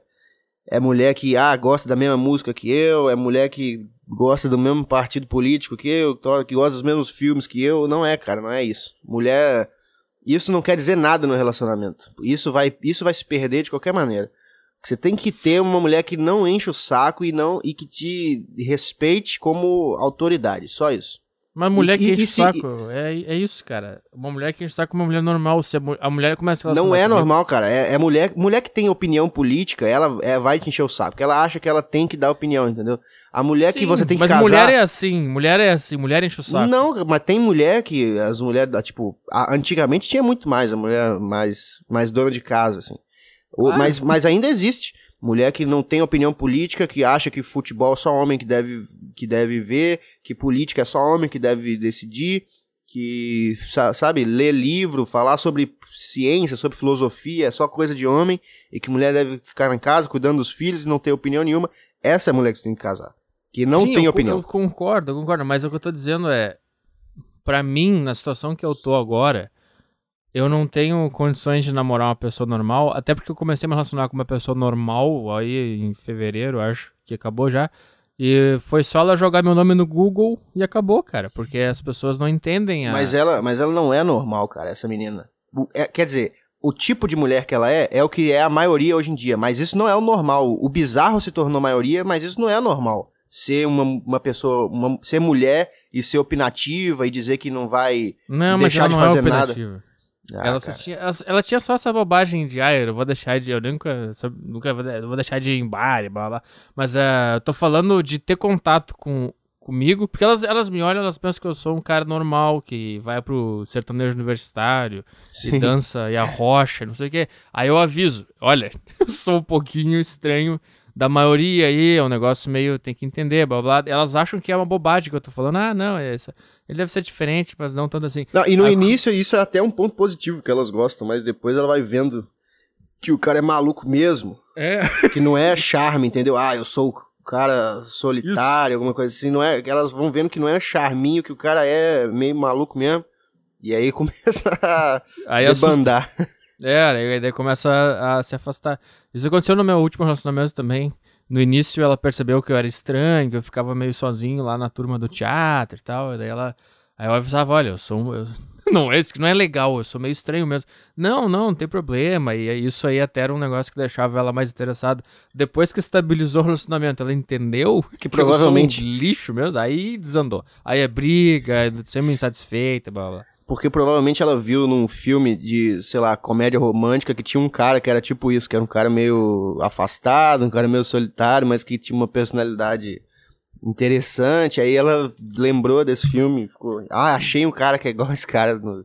é mulher que ah, gosta da mesma música que eu, é mulher que gosta do mesmo partido político que eu, que gosta dos mesmos filmes que eu. Não é, cara, não é isso. Mulher isso não quer dizer nada no relacionamento. Isso vai isso vai se perder de qualquer maneira. Você tem que ter uma mulher que não enche o saco e não e que te respeite como autoridade, só isso. Mas mulher E- que enche o saco, é, é isso, cara. Uma mulher que enche o saco é uma mulher normal. Se a, a mulher começa a Não é normal, cara. É, é mulher, mulher que tem opinião política, ela é, vai te encher o saco. Porque ela acha que ela tem que dar opinião, entendeu? A mulher que Sim, você tem que mas casar. mulher é assim, mulher é assim, mulher enche o saco. Não, mas tem mulher que as mulheres, tipo, a- antigamente tinha muito mais, a mulher mais, mais dona de casa, assim. O- Ah. mas, mas ainda existe. Mulher que não tem opinião política, que acha que futebol é só homem que deve, que deve ver, que política é só homem que deve decidir, que, sa- sabe, ler livro, falar sobre ciência, sobre filosofia, é só coisa de homem, e que mulher deve ficar em casa cuidando dos filhos e não ter opinião nenhuma. Essa é a mulher que você tem que casar. Que não Sim, tem eu, opinião. Eu concordo, eu concordo, mas o que eu tô dizendo é, Pra mim, na situação que eu tô agora, eu não tenho condições de namorar uma pessoa normal, até porque eu comecei a me relacionar com uma pessoa normal aí em fevereiro, acho que acabou já. E foi só ela jogar meu nome no Google e acabou, cara, porque as pessoas não entendem a... Mas ela, mas ela não é normal, cara, essa menina. É- quer dizer, o tipo de mulher que ela é, é o que é a maioria hoje em dia. Mas isso não é o normal. O bizarro se tornou maioria, mas isso não é normal. Ser uma, uma pessoa, uma- ser mulher e ser opinativa e dizer que não vai Não, deixar de não é fazer nada. Ah, ela, tinha, ela, ela tinha só essa bobagem de, ah, eu vou deixar de, eu nunca, sabe, nunca vou, vou deixar de ir em bar e blá blá. Mas eu tô falando de ter contato com, comigo, porque elas, elas me olham, elas pensam que eu sou um cara normal, que vai pro sertanejo universitário e Sim. dança e a rocha, não sei o quê. Aí eu aviso, olha, eu sou um pouquinho estranho da maioria aí, é um negócio meio, tem que entender, blá blá. Elas acham que é uma bobagem que eu tô falando, ah, não, é essa, ele deve ser diferente, mas não tanto assim. Não, e no Aí- início isso é até um ponto positivo que elas gostam, mas depois ela vai vendo que o cara é maluco mesmo. É. Que não é charme, entendeu? Ah, eu sou o cara solitário, alguma coisa assim. Não é, elas vão vendo que não é charminho, que o cara é meio maluco mesmo. E aí começa a Aí assusta. debandar. É, daí, daí começa a, a se afastar. Isso aconteceu no meu último relacionamento também. No início ela percebeu que eu era estranho, que eu ficava meio sozinho lá na turma do teatro e tal. E daí ela. Aí eu avisava, olha, eu sou um. eu- não, esse que não é legal, eu sou meio estranho mesmo. Não, não, não tem problema. E isso aí até era um negócio que deixava ela mais interessada. Depois que estabilizou o relacionamento, ela entendeu que, provavelmente- eu sou um lixo mesmo, aí desandou. Aí é briga, sempre insatisfeita, blá blá. Porque provavelmente ela viu num filme de, sei lá, comédia romântica que tinha um cara que era tipo isso, que era um cara meio afastado, um cara meio solitário, mas que tinha uma personalidade interessante. Aí ela lembrou desse filme ficou, ah, achei um cara que é igual esse cara no-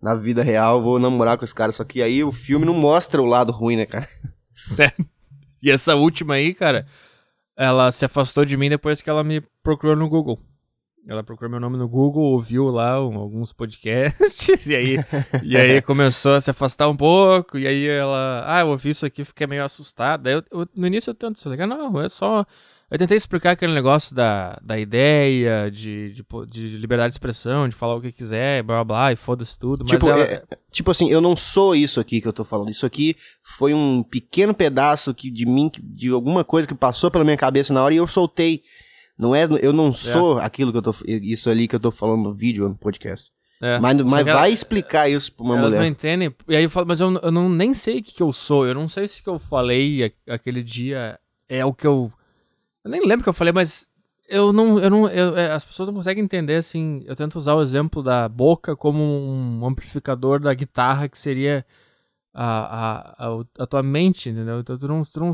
na vida real, vou namorar com esse cara. Só que aí o filme não mostra o lado ruim, né, cara? E essa última aí, cara, ela se afastou de mim depois que ela me procurou no Google. Ela procurou meu nome no Google, ouviu lá um- alguns podcasts, e aí, e aí começou a se afastar um pouco, e aí ela, ah, eu ouvi isso aqui, fiquei meio assustada. Eu- eu- no início eu tento não, é só. Eu tentei explicar aquele negócio da, da ideia, de, de, de liberdade de expressão, de falar o que quiser, blá blá blá, e foda-se tudo. Mas Tipo, ela, é- tipo assim, eu não sou isso aqui que eu tô falando. Isso aqui foi um pequeno pedaço que, de mim, de alguma coisa que passou pela minha cabeça na hora e eu soltei. Não é, eu não sou aquilo que eu tô, isso ali que eu tô falando no vídeo ou no podcast. é. Mas, mas ela- vai explicar isso pra uma Elas não mulher. entendem. E aí eu falo, mas eu, eu não, nem sei o que, que eu sou. Eu não sei se o que eu falei aquele dia é o que eu. Eu nem lembro o que eu falei, mas eu não. Eu não eu- é, as pessoas não conseguem entender, assim. Eu tento usar o exemplo da boca como um amplificador da guitarra, que seria a, a, a, a tua mente, entendeu? Então tu não, tu não.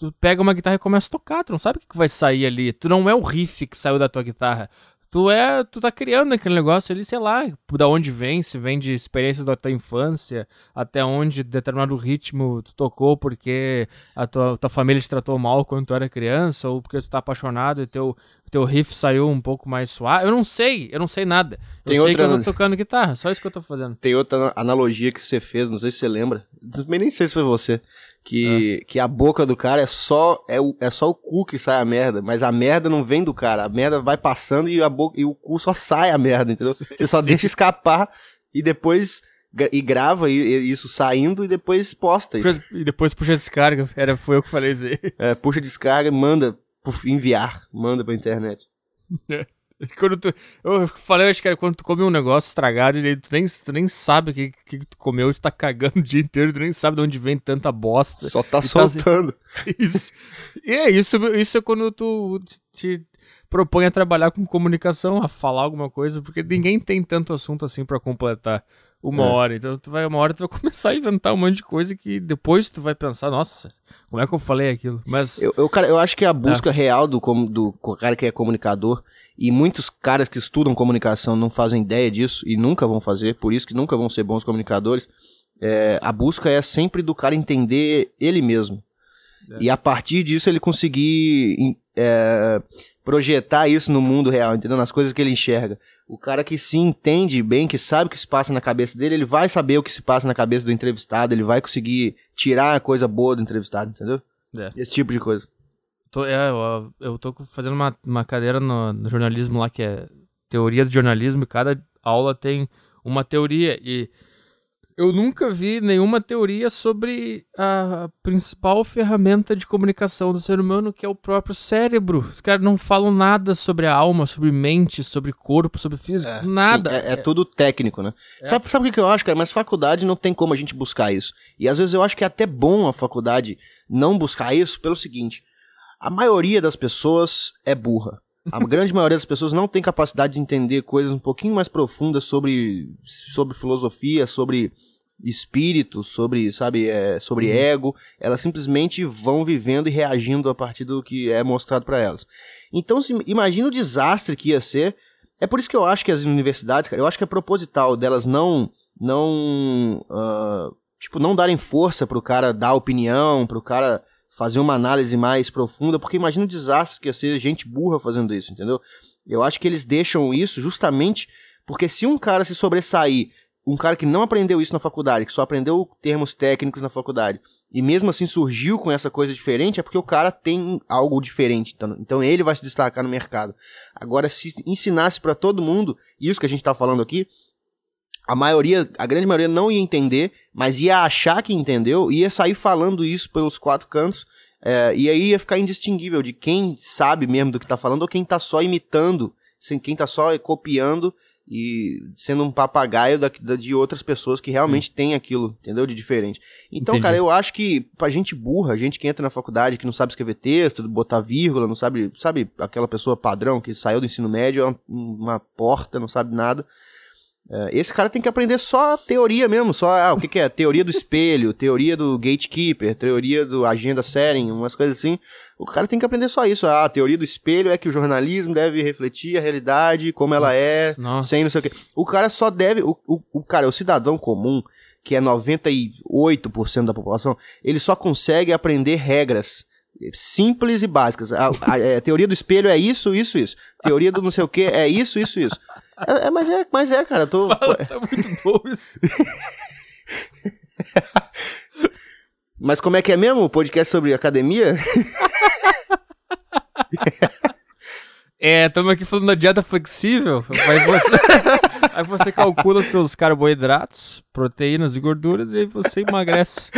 Tu pega uma guitarra e começa a tocar, tu não sabe o que, vai sair ali. Tu não é o riff que saiu da tua guitarra. Tu é. Tu tá criando aquele negócio ali, sei lá, da onde vem, se vem de experiências da tua infância, até onde determinado ritmo tu tocou porque a tua, tua família te tratou mal quando tu era criança, ou porque tu tá apaixonado e teu, teu riff saiu um pouco mais suave. Eu não sei, eu não sei nada. Eu Tem sei outra- que eu tô tocando guitarra, só isso que eu tô fazendo. Tem outra ana- analogia que você fez, não sei se você lembra. Também nem sei se foi você. Que, que a boca do cara é só, é, o, é só o cu que sai a merda. Mas a merda não vem do cara. A merda vai passando e, a boca, e o cu só sai a merda, entendeu? Sim, você só sim. deixa escapar e depois e grava isso saindo e depois posta isso. E depois puxa a descarga. Era, foi eu que falei isso aí. É, puxa descarga e manda pro- enviar, manda pra internet. Quando tu, eu falei, acho que era quando tu come um negócio estragado e tu nem, tu nem sabe o que, que tu comeu, tu tá cagando o dia inteiro, tu nem sabe de onde vem tanta bosta. Só tá E soltando. Isso. E é isso, isso é quando tu te, te propõe a trabalhar com comunicação, a falar alguma coisa, porque ninguém tem tanto assunto assim pra completar uma É. hora. Então tu vai, uma hora tu vai começar a inventar um monte de coisa que depois tu vai pensar, nossa, como é que eu falei aquilo? Mas Eu, eu, cara, eu acho que a busca real do, do cara que é comunicador, e muitos caras que estudam comunicação não fazem ideia disso e nunca vão fazer, por isso que nunca vão ser bons comunicadores. é, a busca é sempre do cara entender ele mesmo. E a partir disso ele conseguir é, projetar isso no mundo real, entendeu? Nas coisas que ele enxerga. O cara que se entende bem, que sabe o que se passa na cabeça dele, ele vai saber o que se passa na cabeça do entrevistado, ele vai conseguir tirar a coisa boa do entrevistado, entendeu? É. Esse tipo de coisa. Tô, é, eu, eu tô fazendo uma, uma cadeira no, no jornalismo lá que é teoria do jornalismo e cada aula tem uma teoria e Eu nunca vi nenhuma teoria sobre a principal ferramenta de comunicação do ser humano, que é o próprio cérebro. Os caras não falam nada sobre a alma, sobre mente, sobre corpo, sobre físico, É, nada. sim, é, é tudo técnico, né? Sabe, sabe o que eu acho, cara? Mas faculdade não tem como a gente buscar isso. E às vezes eu acho que é até bom a faculdade não buscar isso pelo seguinte: a maioria das pessoas é burra. A grande maioria das pessoas não tem capacidade de entender coisas um pouquinho mais profundas sobre, sobre filosofia, sobre espírito, sobre, sabe, é, sobre ego. Elas simplesmente vão vivendo e reagindo a partir do que é mostrado para elas. Então, se, imagina o desastre que ia ser. É por isso que eu acho que as universidades, cara, eu acho que é proposital delas não, não, ah, tipo, não darem força pro cara dar opinião, pro cara fazer uma análise mais profunda, porque imagina o desastre que ia ser gente burra fazendo isso, entendeu? Eu acho que eles deixam isso justamente porque se um cara se sobressair, um cara que não aprendeu isso na faculdade, que só aprendeu termos técnicos na faculdade, e mesmo assim surgiu com essa coisa diferente, é porque o cara tem algo diferente, então, então ele vai se destacar no mercado. Agora, se ensinasse pra todo mundo isso que a gente tá falando aqui, a maioria, a grande maioria não ia entender, mas ia achar que entendeu, ia sair falando isso pelos quatro cantos, é, e aí ia ficar indistinguível de quem sabe mesmo do que tá falando ou quem tá só imitando, sem quem tá só copiando e sendo um papagaio da, da- de outras pessoas que realmente têm aquilo, entendeu? De diferente. Então, Entendi. cara, eu acho que pra gente burra, gente que entra na faculdade, que não sabe escrever texto, botar vírgula, não sabe, sabe aquela pessoa padrão que saiu do ensino médio, é uma, uma porta, não sabe nada. É, esse cara tem que aprender só teoria mesmo, só ah, o que, que é? Teoria do espelho, teoria do gatekeeper, teoria do agenda setting, umas coisas assim. O cara tem que aprender só isso. Ah, a teoria do espelho é que o jornalismo deve refletir a realidade como ela é, nossa. sem não sei o quê. O cara só deve. O, o, o cara, o cidadão comum, que é 98% da população, ele só consegue aprender regras simples e básicas. A, a- é, a teoria do espelho é isso, isso, isso. Teoria do não sei o que é isso, isso, isso. É, é, mas é, mas é, cara, tô. tá muito bom isso. Mas como é que é mesmo? O podcast sobre academia? É, estamos aqui falando da dieta flexível. Aí você, aí você calcula seus carboidratos, proteínas e gorduras e aí você emagrece.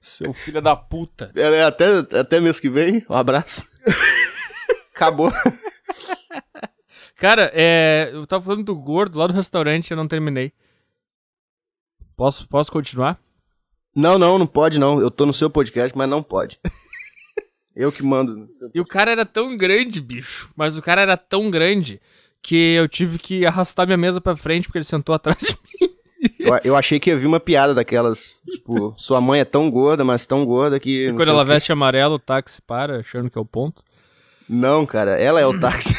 Seu filho da puta. Ela é até, até mês que vem. Um abraço. Acabou. Cara, é, eu tava falando do gordo lá do restaurante e eu não terminei. Posso, posso continuar? Não, não, não pode não. Eu tô no seu podcast, mas não pode. Eu que mando. no seu- E o cara era tão grande, bicho. Mas o cara era tão grande que eu tive que arrastar minha mesa pra frente porque ele sentou atrás de mim. Eu, eu achei que ia vir uma piada daquelas. Tipo, sua mãe é tão gorda, mas tão gorda que. E quando ela veste amarelo, o táxi para, achando que é o ponto. Não, cara, ela é o táxi.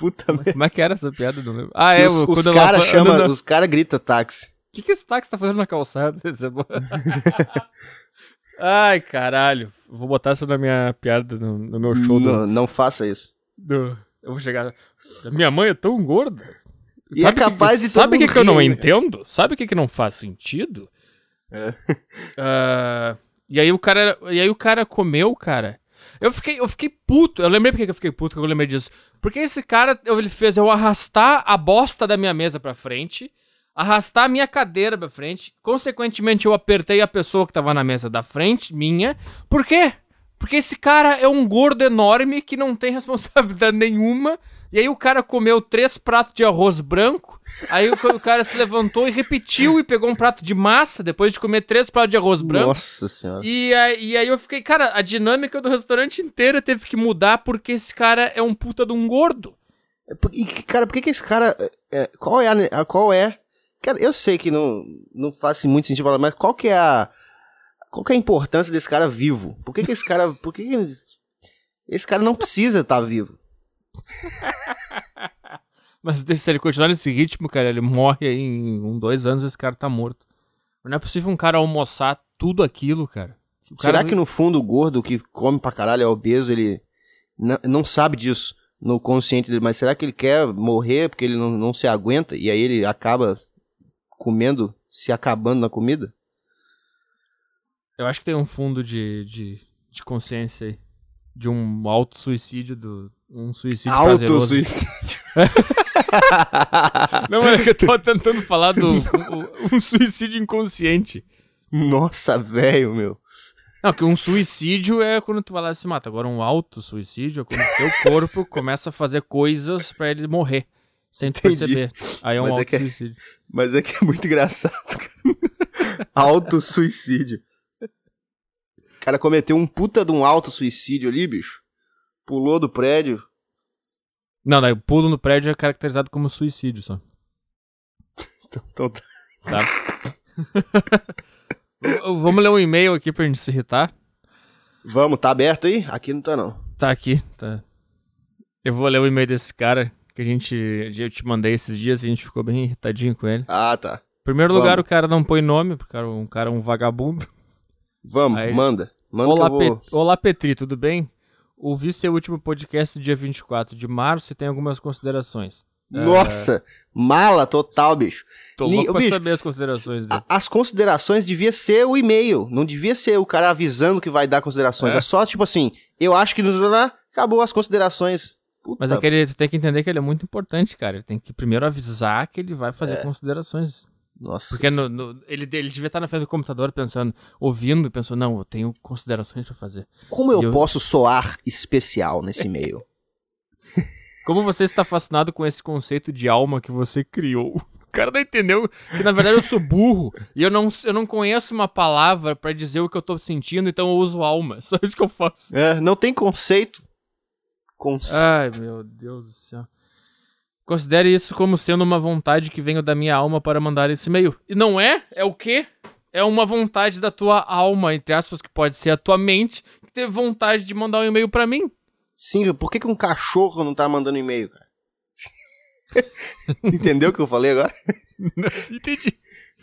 Puta merda. Como é que era essa piada? Não lembro. Ah, é, os, os caras chama, na- os cara grita táxi. O que, que esse táxi tá fazendo na calçada? É. Ai, caralho. Vou botar isso na minha piada, no, no meu show do, Não, não faça isso. do- Eu vou chegar. Minha mãe é tão gorda. E é capaz que, de Sabe o que, que eu não né? entendo? Sabe o que, que não faz sentido? É. Ah, e aí o cara. E aí o cara comeu, cara. Eu fiquei, eu fiquei puto. Eu lembrei porque que eu fiquei puto que eu lembrei disso. Porque esse cara, ele fez eu arrastar a bosta da minha mesa pra frente, arrastar a minha cadeira pra frente. Consequentemente, eu apertei a pessoa que tava na mesa da frente, minha. Por quê? Porque esse cara é um gordo enorme que não tem responsabilidade nenhuma. E aí o cara comeu três pratos de arroz branco. Aí o, cara se levantou e repetiu e pegou um prato de massa depois de comer três pratos de arroz branco. Nossa senhora. E aí, e aí eu fiquei, cara, a dinâmica do restaurante inteira teve que mudar porque esse cara é um puta de um gordo. É, E, cara, por que que esse cara. é, é, qual é a, Qual é. Cara, eu sei que não, não faz muito sentido falar, mas qual que é a. Qual que é a importância desse cara vivo? Por que, que esse cara. Por que, que esse cara não precisa estar vivo? Mas se ele continuar nesse ritmo, cara, ele morre aí em um, dois anos esse cara tá morto. Não é possível um cara almoçar tudo aquilo, cara. O cara Será que no fundo o gordo que come pra caralho é obeso, ele não, não sabe disso no consciente dele, mas será que ele quer morrer porque ele não, não se aguenta e aí ele acaba comendo, se acabando na comida? Eu acho que tem um fundo de, de, de consciência aí. De um auto-suicídio do. Um suicídio prazeroso. Auto-suicídio. Não, mas é que eu tava tentando falar do um, um suicídio inconsciente. Nossa, velho, meu. Não, que um suicídio é quando tu vai lá e se mata. Agora, um auto-suicídio é quando o teu corpo começa a fazer coisas pra ele morrer. Sem tu perceber. Aí é um Mas é auto-suicídio. Mas é que é muito engraçado, cara. Auto-suicídio. O cara cometeu um puta de um auto-suicídio ali, bicho. Pulou do prédio. Não, daí o pulo no prédio é caracterizado como suicídio só. Então, Tá? V- Vamos ler um e-mail aqui pra gente se irritar. vamos, tá aberto aí? Aqui não tá, não. Tá aqui, tá. Eu vou ler o e-mail desse cara que a gente. Eu te mandei esses dias e a gente ficou bem irritadinho com ele. Ah, tá. Primeiro Vamos. lugar, o cara não põe nome, porque o cara- um cara é um vagabundo. Vamos, Aí. manda. Manda Olá, vou... Pe- Olá, Petri, tudo bem? Ouvi seu último podcast do dia 24 de março e tem algumas considerações. Nossa, mala total, bicho. Tô louco pra bicho, saber as considerações dele. A- As considerações devia ser o e-mail. Não devia ser o cara avisando que vai dar considerações. É. É, só tipo assim, eu acho que nos acabou as considerações. Puta, Mas é que ele tem que entender que ele é muito importante, cara. Ele tem que primeiro avisar que ele vai fazer considerações. Nossa. Porque no- no- ele, ele devia estar na frente do computador pensando, ouvindo e pensando, não, eu tenho considerações pra fazer. Como eu, eu- posso soar especial nesse e-mail? Como você está fascinado com esse conceito de alma que você criou? O cara não entendeu que na verdade eu sou burro e eu não, eu não conheço uma palavra pra dizer o que eu tô sentindo, então eu uso alma. Só isso que eu faço. É, não tem conceito. Conce... Ai, meu Deus do céu. Considere isso como sendo uma vontade que venho da minha alma para mandar esse e-mail. E não é? É o quê? É uma vontade da tua alma, entre aspas, que pode ser a tua mente, que teve vontade de mandar um e-mail pra mim. Sim, por que, que um cachorro não tá mandando e-mail, cara? Entendeu o que eu falei agora? Entendi.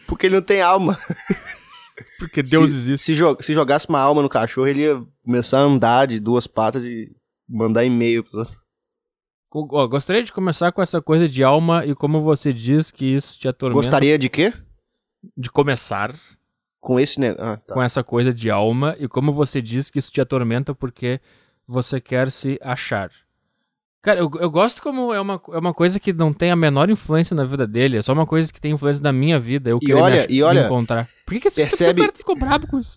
Porque ele não tem alma. Porque Deus se, existe. Se, jo- se jogasse uma alma no cachorro, ele ia começar a andar de duas patas e mandar e-mail. pro ó, gostaria de começar com essa coisa de alma e como você diz que isso te atormenta. Gostaria de quê? de começar Com esse. Ah, tá. com essa coisa de alma e como você diz que isso te atormenta porque você quer se achar. Cara, eu, eu gosto como é uma, é uma coisa que não tem a menor influência na vida dele, é só uma coisa que tem influência na minha vida, eu E querer olha- me, e me olha, encontrar. Por que, que esse percebe- ficou brabo com isso?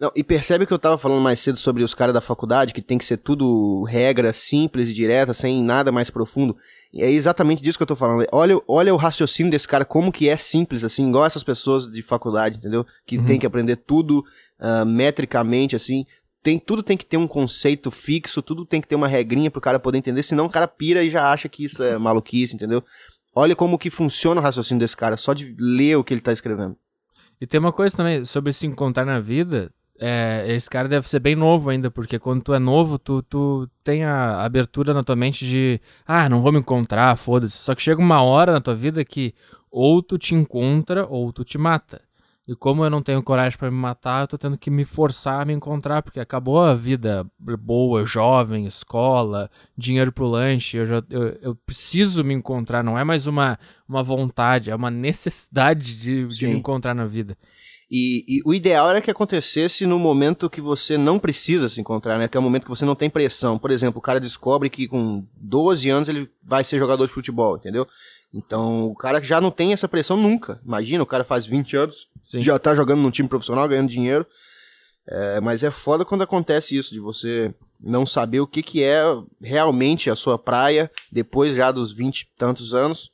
Não, e percebe que eu tava falando mais cedo sobre os caras da faculdade, que tem que ser tudo regra simples e direta, sem nada mais profundo. E é exatamente disso que eu tô falando. Olha, olha o raciocínio desse cara, como que é simples, assim, igual essas pessoas de faculdade, entendeu? Que tem que aprender tudo ah, metricamente, assim. Tem, tudo tem que ter um conceito fixo, tudo tem que ter uma regrinha pro cara poder entender, senão o cara pira e já acha que isso é maluquice, entendeu? Olha como que funciona o raciocínio desse cara, só de ler o que ele tá escrevendo. E tem uma coisa também sobre se encontrar na vida. É, esse cara deve ser bem novo ainda, porque quando tu é novo, tu, tu tem a abertura na tua mente de ah, não vou me encontrar, foda-se. Só que chega uma hora na tua vida que ou tu te encontra ou tu te mata. E como eu não tenho coragem pra me matar, eu tô tendo que me forçar a me encontrar, porque acabou a vida boa, jovem, escola, dinheiro pro lanche. Eu, já, eu, eu preciso me encontrar, não é mais uma, uma vontade, é uma necessidade de, de me encontrar na vida. E, e o ideal era que acontecesse no momento que você não precisa se encontrar, né? Que é o momento que você não tem pressão. Por exemplo, o cara descobre que com 12 anos ele vai ser jogador de futebol, entendeu? Então, o cara já não tem essa pressão nunca. Imagina, o cara faz 20 anos, Sim. já tá jogando num time profissional, ganhando dinheiro. É, mas é foda quando acontece isso, de você não saber o que, que é realmente a sua praia, depois já dos 20 e tantos anos.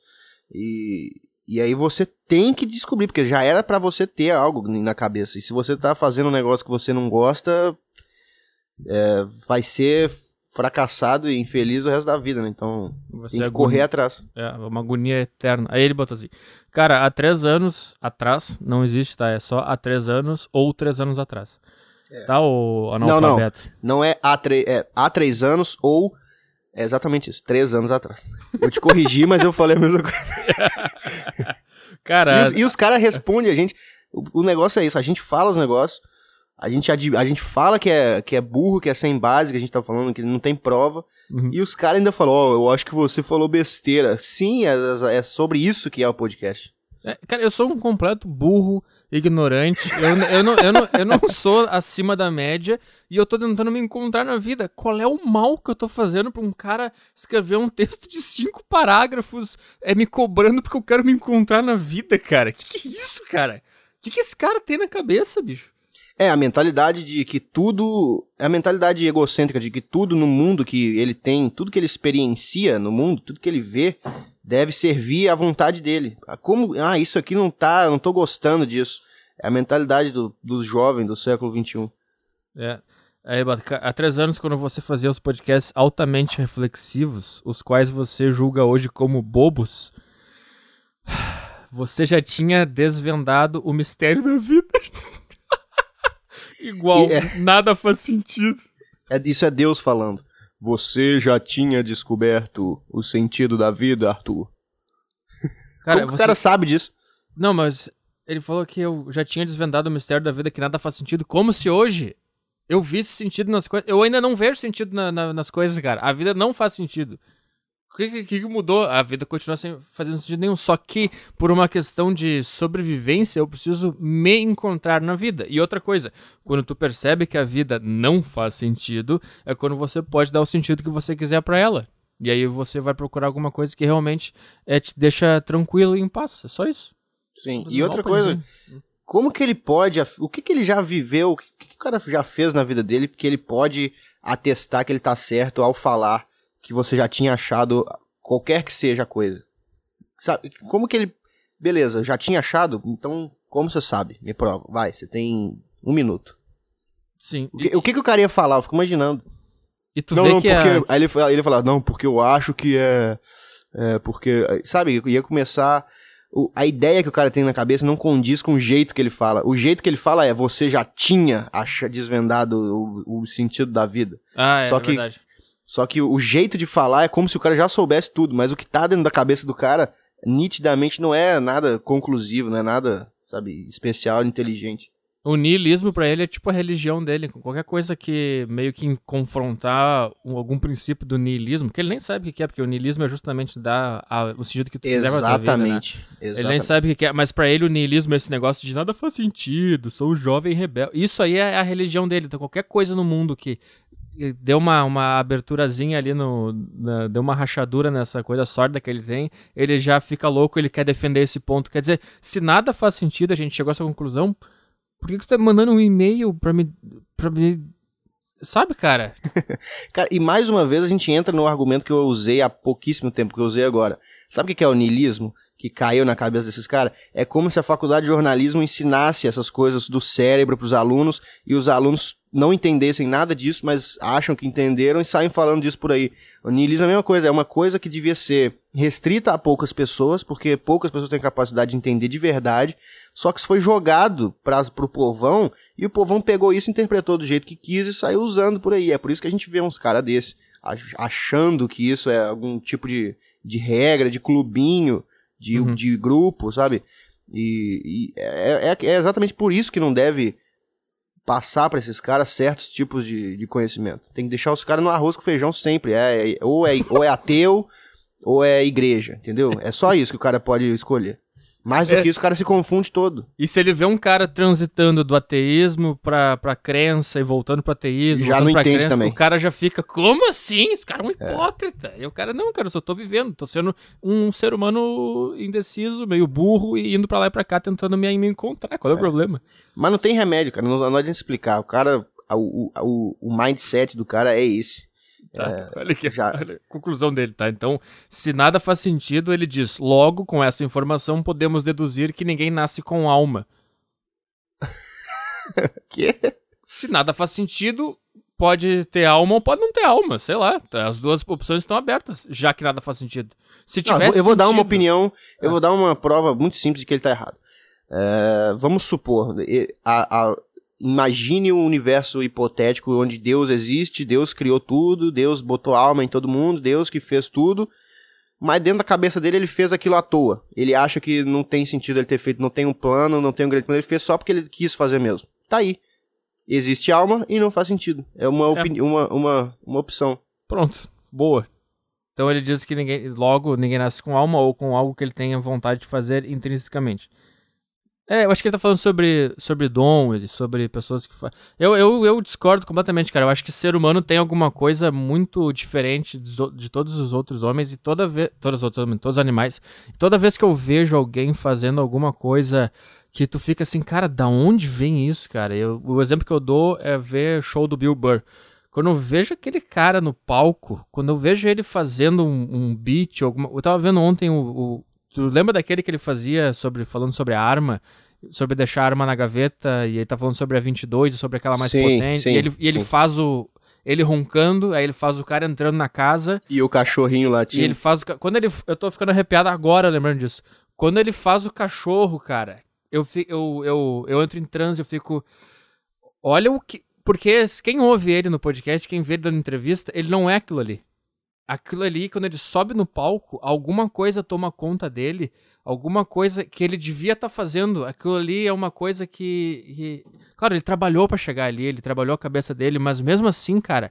E, e aí você tem que descobrir, porque já era pra você ter algo na cabeça. E se você tá fazendo um negócio que você não gosta, é, vai ser fracassado e infeliz o resto da vida, né? Então Você tem que agonia- correr atrás. É, uma agonia eterna. Aí ele botou assim: Cara, há três anos atrás, não existe, tá? É só há três anos ou três anos atrás. Tá, o analfabeto? Não é há, tre- é há três anos ou. É exatamente isso, três anos atrás. Eu te corrigi, mas eu falei a mesma coisa. Cara, E os, os caras respondem a gente. O, o negócio é isso, a gente fala os negócios, a gente, a gente fala que é, que é burro, que é sem base, que a gente tá falando, que não tem prova. Uhum. E os caras ainda falam, ó, eu acho que você falou besteira. Sim, é, é sobre isso que é o podcast. é, cara, eu sou um completo burro ignorante. Eu, eu, não, eu, não, eu não sou acima da média e eu tô tentando me encontrar na vida. Qual é o mal que eu tô fazendo pra um cara escrever um texto de cinco parágrafos é me cobrando porque eu quero me encontrar na vida, cara? Que que é isso, cara? Que que esse cara tem na cabeça, bicho? É, a mentalidade de que tudo. É a mentalidade egocêntrica de que tudo no mundo que ele tem, tudo que ele experiencia no mundo, tudo que ele vê, deve servir à vontade dele. Como. Ah, isso aqui não tá. Eu não tô gostando disso. É a mentalidade do, dos jovens do século XXI. É. Aí, há três anos, quando você fazia os podcasts altamente reflexivos, os quais você julga hoje como bobos, você já tinha desvendado o mistério da vida. Igual, é... nada faz sentido. É, isso é Deus falando. Você já tinha descoberto o sentido da vida, Arthur? Cara, Como você... o cara sabe disso? Não, mas ele falou que eu já tinha desvendado o mistério da vida, que nada faz sentido. Como se hoje eu visse sentido nas coisas. Eu ainda não vejo sentido na, na, nas coisas, cara. A vida não faz sentido. O que, que, que, mudou? A vida continua sem fazendo sentido nenhum. Só que, por uma questão de sobrevivência, eu preciso me encontrar na vida. E outra coisa, quando tu percebe que a vida não faz sentido, é quando você pode dar o sentido que você quiser para ela. E aí você vai procurar alguma coisa que realmente é, te deixa tranquilo e em paz. É só isso. Sim. E outra coisa, como que ele pode, o que que ele já viveu, o que, que o cara já fez na vida dele, porque ele pode atestar que ele tá certo ao falar que você já tinha achado qualquer que seja a coisa. Sabe, como que ele. Beleza, já tinha achado? Então, como você sabe? Me prova. Vai, você tem um minuto. Sim. O que, o que, que o cara ia falar? Eu fico imaginando. E tu não, vê não, que porque. A... Aí ele, ele ia falar, não, porque eu acho que é. É, porque. Sabe, ia começar. O, a ideia que o cara tem na cabeça não condiz com o jeito que ele fala. O jeito que ele fala é você já tinha acha, desvendado o, o sentido da vida. Ah, é, Só é que, verdade. Só que o jeito de falar é como se o cara já soubesse tudo, mas o que tá dentro da cabeça do cara nitidamente não é nada conclusivo, não é nada, sabe, especial, inteligente. O niilismo para ele é tipo a religião dele. Qualquer coisa que meio que confrontar um, algum princípio do niilismo, que ele nem sabe o que é, porque o niilismo é justamente dar a, o sentido que tu quiser tua vida, né? Exatamente. Ele nem sabe o que é, mas para ele o niilismo é esse negócio de nada faz sentido, sou um jovem rebelde. Isso aí é a religião dele. Então qualquer coisa no mundo que deu uma, uma aberturazinha ali no. Na, deu uma rachadura nessa coisa sorda que ele tem. Ele já fica louco, ele quer defender esse ponto. Quer dizer, se nada faz sentido, a gente chegou a essa conclusão. Por que, que você tá mandando um e-mail pra me. pra me. Sabe, cara? cara, e mais uma vez a gente entra no argumento que eu usei há pouquíssimo tempo, que eu usei agora. Sabe o que é o niilismo? Que caiu na cabeça desses caras, é como se a faculdade de jornalismo ensinasse essas coisas do cérebro para os alunos e os alunos não entendessem nada disso, mas acham que entenderam e saem falando disso por aí. O niilismo é a mesma coisa, é uma coisa que devia ser restrita a poucas pessoas, porque poucas pessoas têm capacidade de entender de verdade, só que isso foi jogado para o povão e o povão pegou isso, interpretou do jeito que quis e saiu usando por aí. É por isso que a gente vê uns caras desses achando que isso é algum tipo de, de regra, de clubinho, de, uhum. de grupo, sabe? E, e é, é, é, exatamente por isso que não deve passar para esses caras certos tipos de, de conhecimento. Tem que deixar os caras no arroz com feijão sempre. É, é, ou, é, ou é ateu ou é igreja, entendeu? É só isso que o cara pode escolher. Mais do é. que isso, o cara se confunde todo. E se ele vê um cara transitando do ateísmo pra, pra crença e voltando pro ateísmo, já não entende crença, também. o cara já fica, como assim? Esse cara é um é. hipócrita. É. E o cara, não, cara, eu só tô vivendo, tô sendo um ser humano indeciso, meio burro e indo pra lá e pra cá tentando me, me encontrar. Qual é, é, o problema? Mas não tem remédio, cara, não, não adianta explicar. O cara, o, o, o mindset do cara é esse. Tá, é, olha aqui, já... olha a conclusão dele, tá? Então, se nada faz sentido, ele diz: logo, com essa informação, podemos deduzir que ninguém nasce com alma. que? Se nada faz sentido, pode ter alma ou pode não ter alma, sei lá. As duas opções estão abertas, já que nada faz sentido. Se tivesse não, eu vou sentido... dar uma opinião, eu ah. vou dar uma prova muito simples de que ele tá errado. É, vamos supor, a, a, imagine um universo hipotético onde Deus existe, Deus criou tudo, Deus botou alma em todo mundo, Deus que fez tudo, mas dentro da cabeça dele ele fez aquilo à toa. Ele acha que não tem sentido ele ter feito, não tem um plano, não tem um grande plano, ele fez só porque ele quis fazer mesmo. Tá aí. Existe alma e não faz sentido. É uma, é. uma, uma, uma opção. Pronto. Boa. Então ele diz que ninguém, logo ninguém nasce com alma ou com algo que ele tenha vontade de fazer intrinsecamente. É, eu acho que ele tá falando sobre, sobre dom, sobre pessoas que fa... eu, eu, eu discordo completamente, cara. Eu acho que ser humano tem alguma coisa muito diferente de, de todos os outros homens e toda vez. Todos os outros homens, todos os animais. Toda vez que eu vejo alguém fazendo alguma coisa que tu fica assim, cara, da onde vem isso, cara? Eu, o exemplo que eu dou é ver show do Bill Burr. Quando eu vejo aquele cara no palco, quando eu vejo ele fazendo um, um beat, alguma... eu tava vendo ontem o Tu lembra daquele que ele fazia sobre falando sobre a arma, sobre deixar a arma na gaveta e ele tá falando sobre a 22 e sobre aquela mais Sim, potente sim, e ele, e ele faz o ele roncando, aí ele faz o cara entrando na casa E o cachorrinho e latindo. ele faz o quando ele eu tô ficando arrepiado agora lembrando disso. Quando ele faz o cachorro, cara, eu fi- eu, eu, eu entro em transe, eu fico olha o que porque quem ouve ele no podcast, quem vê ele dando entrevista, ele não é aquilo ali aquilo ali, quando ele sobe no palco, alguma coisa toma conta dele, alguma coisa que ele devia estar fazendo. Aquilo ali é uma coisa que. que- Claro, ele trabalhou pra chegar ali, ele trabalhou a cabeça dele, mas mesmo assim, cara.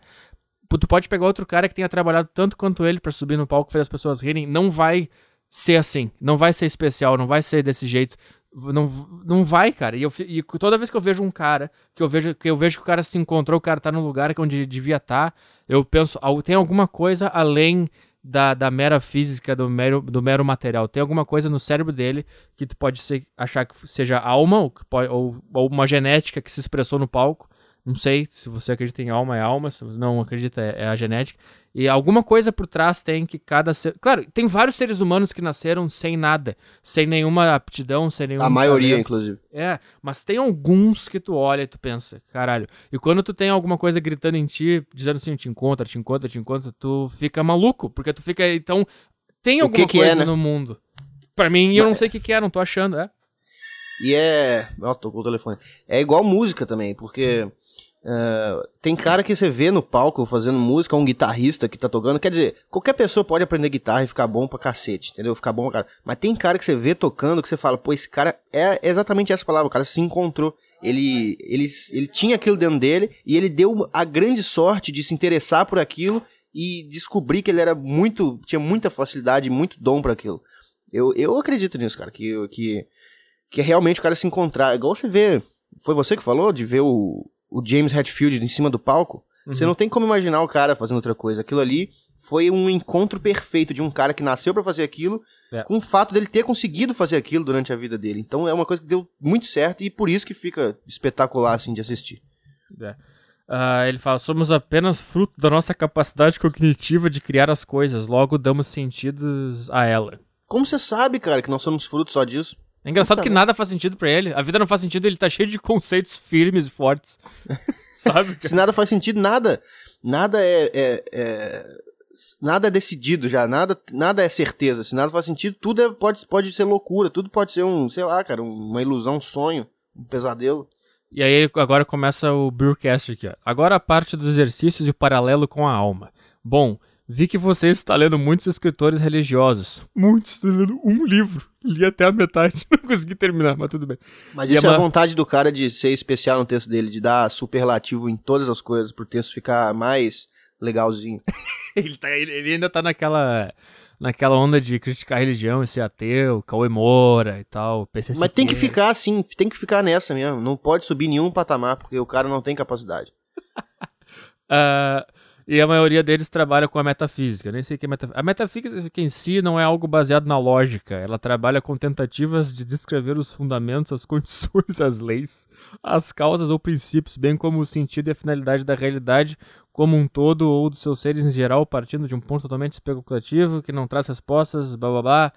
Tu pode pegar outro cara que tenha trabalhado tanto quanto ele pra subir no palco e fazer as pessoas rirem, não vai ser assim, não vai ser especial, não vai ser desse jeito. Não, não vai, cara. E, eu, e toda vez que eu vejo um cara, que eu vejo que eu vejo que o cara se encontrou, o cara tá no lugar onde devia estar, eu penso, tem alguma coisa além da, da mera física, do mero, do mero material. Tem alguma coisa no cérebro dele que tu pode ser, achar que seja alma ou, ou, ou uma genética que se expressou no palco. Não sei se você acredita em alma, é alma, se você não acredita, é, é a genética. E alguma coisa por trás tem que cada ser. Claro, tem vários seres humanos que nasceram sem nada, sem nenhuma aptidão, sem nenhum. A maioria, talento. inclusive. É, mas tem alguns que tu olha e tu pensa, caralho. E quando tu tem alguma coisa gritando em ti, dizendo assim, te encontra, te encontra, te encontra, tu fica maluco, porque tu fica, então, tem alguma que que é, coisa né? no mundo. Pra mim, eu não sei o que que é, não tô achando, é. E é. Ó, tocou o telefone. É igual música também, porque. é, tem cara que você vê no palco fazendo música, um guitarrista que tá tocando. Quer dizer, qualquer pessoa pode aprender guitarra e ficar bom pra cacete, entendeu? Ficar bom pra cara. Mas tem cara que você vê tocando que você fala, pô, esse cara é exatamente essa palavra, o cara se encontrou. Ele, ele, ele tinha aquilo dentro dele e ele deu a grande sorte de se interessar por aquilo e descobrir que ele era muito. tinha muita facilidade, muito dom pra aquilo. Eu, eu acredito nisso, cara, que, que, que é realmente o cara se encontrar. Igual você vê. Foi você que falou de ver o, o James Hetfield em cima do palco? Você não tem como imaginar o cara fazendo outra coisa. Aquilo ali foi um encontro perfeito de um cara que nasceu pra fazer aquilo, É. com o fato dele ter conseguido fazer aquilo durante a vida dele. Então é uma coisa que deu muito certo e por isso que fica espetacular assim de assistir. É. Ah, ele fala: somos apenas fruto da nossa capacidade cognitiva de criar as coisas, logo damos sentidos a ela. Como você sabe, cara, que nós somos fruto só disso? É engraçado que merda. nada faz sentido pra ele. A vida não faz sentido, ele tá cheio de conceitos firmes e fortes. Sabe? Se nada faz sentido, nada. Nada é, é- é- nada é decidido já, nada, nada é certeza. Se nada faz sentido, tudo é- pode, pode ser loucura, tudo pode ser um, sei lá, cara, uma ilusão, um sonho, um pesadelo. E aí agora começa o Brewcast aqui, ó. Agora a parte dos exercícios e o paralelo com a alma. Bom, vi que você está lendo muitos escritores religiosos. Muitos, estou lendo um livro. Li até a metade, não consegui terminar, mas tudo bem. Mas E isso é a uma- vontade do cara de ser especial no texto dele, de dar superlativo em todas as coisas, pro texto ficar mais legalzinho. Ele, tá- ele- ainda tá naquela, naquela onda de criticar a religião e ser ateu, Cauê Moura e tal, PCC. Mas tem que ficar assim, tem que ficar nessa mesmo. Não pode subir nenhum patamar, porque o cara não tem capacidade. Ah, e a maioria deles trabalha com a metafísica. Nem sei que é metafísica. A metafísica em si não é algo baseado na lógica. Ela trabalha com tentativas de descrever os fundamentos, as condições, as leis, as causas ou princípios, bem como o sentido e a finalidade da realidade como um todo ou dos seus seres em geral, partindo de um ponto totalmente especulativo que não traz respostas, blá blá blá.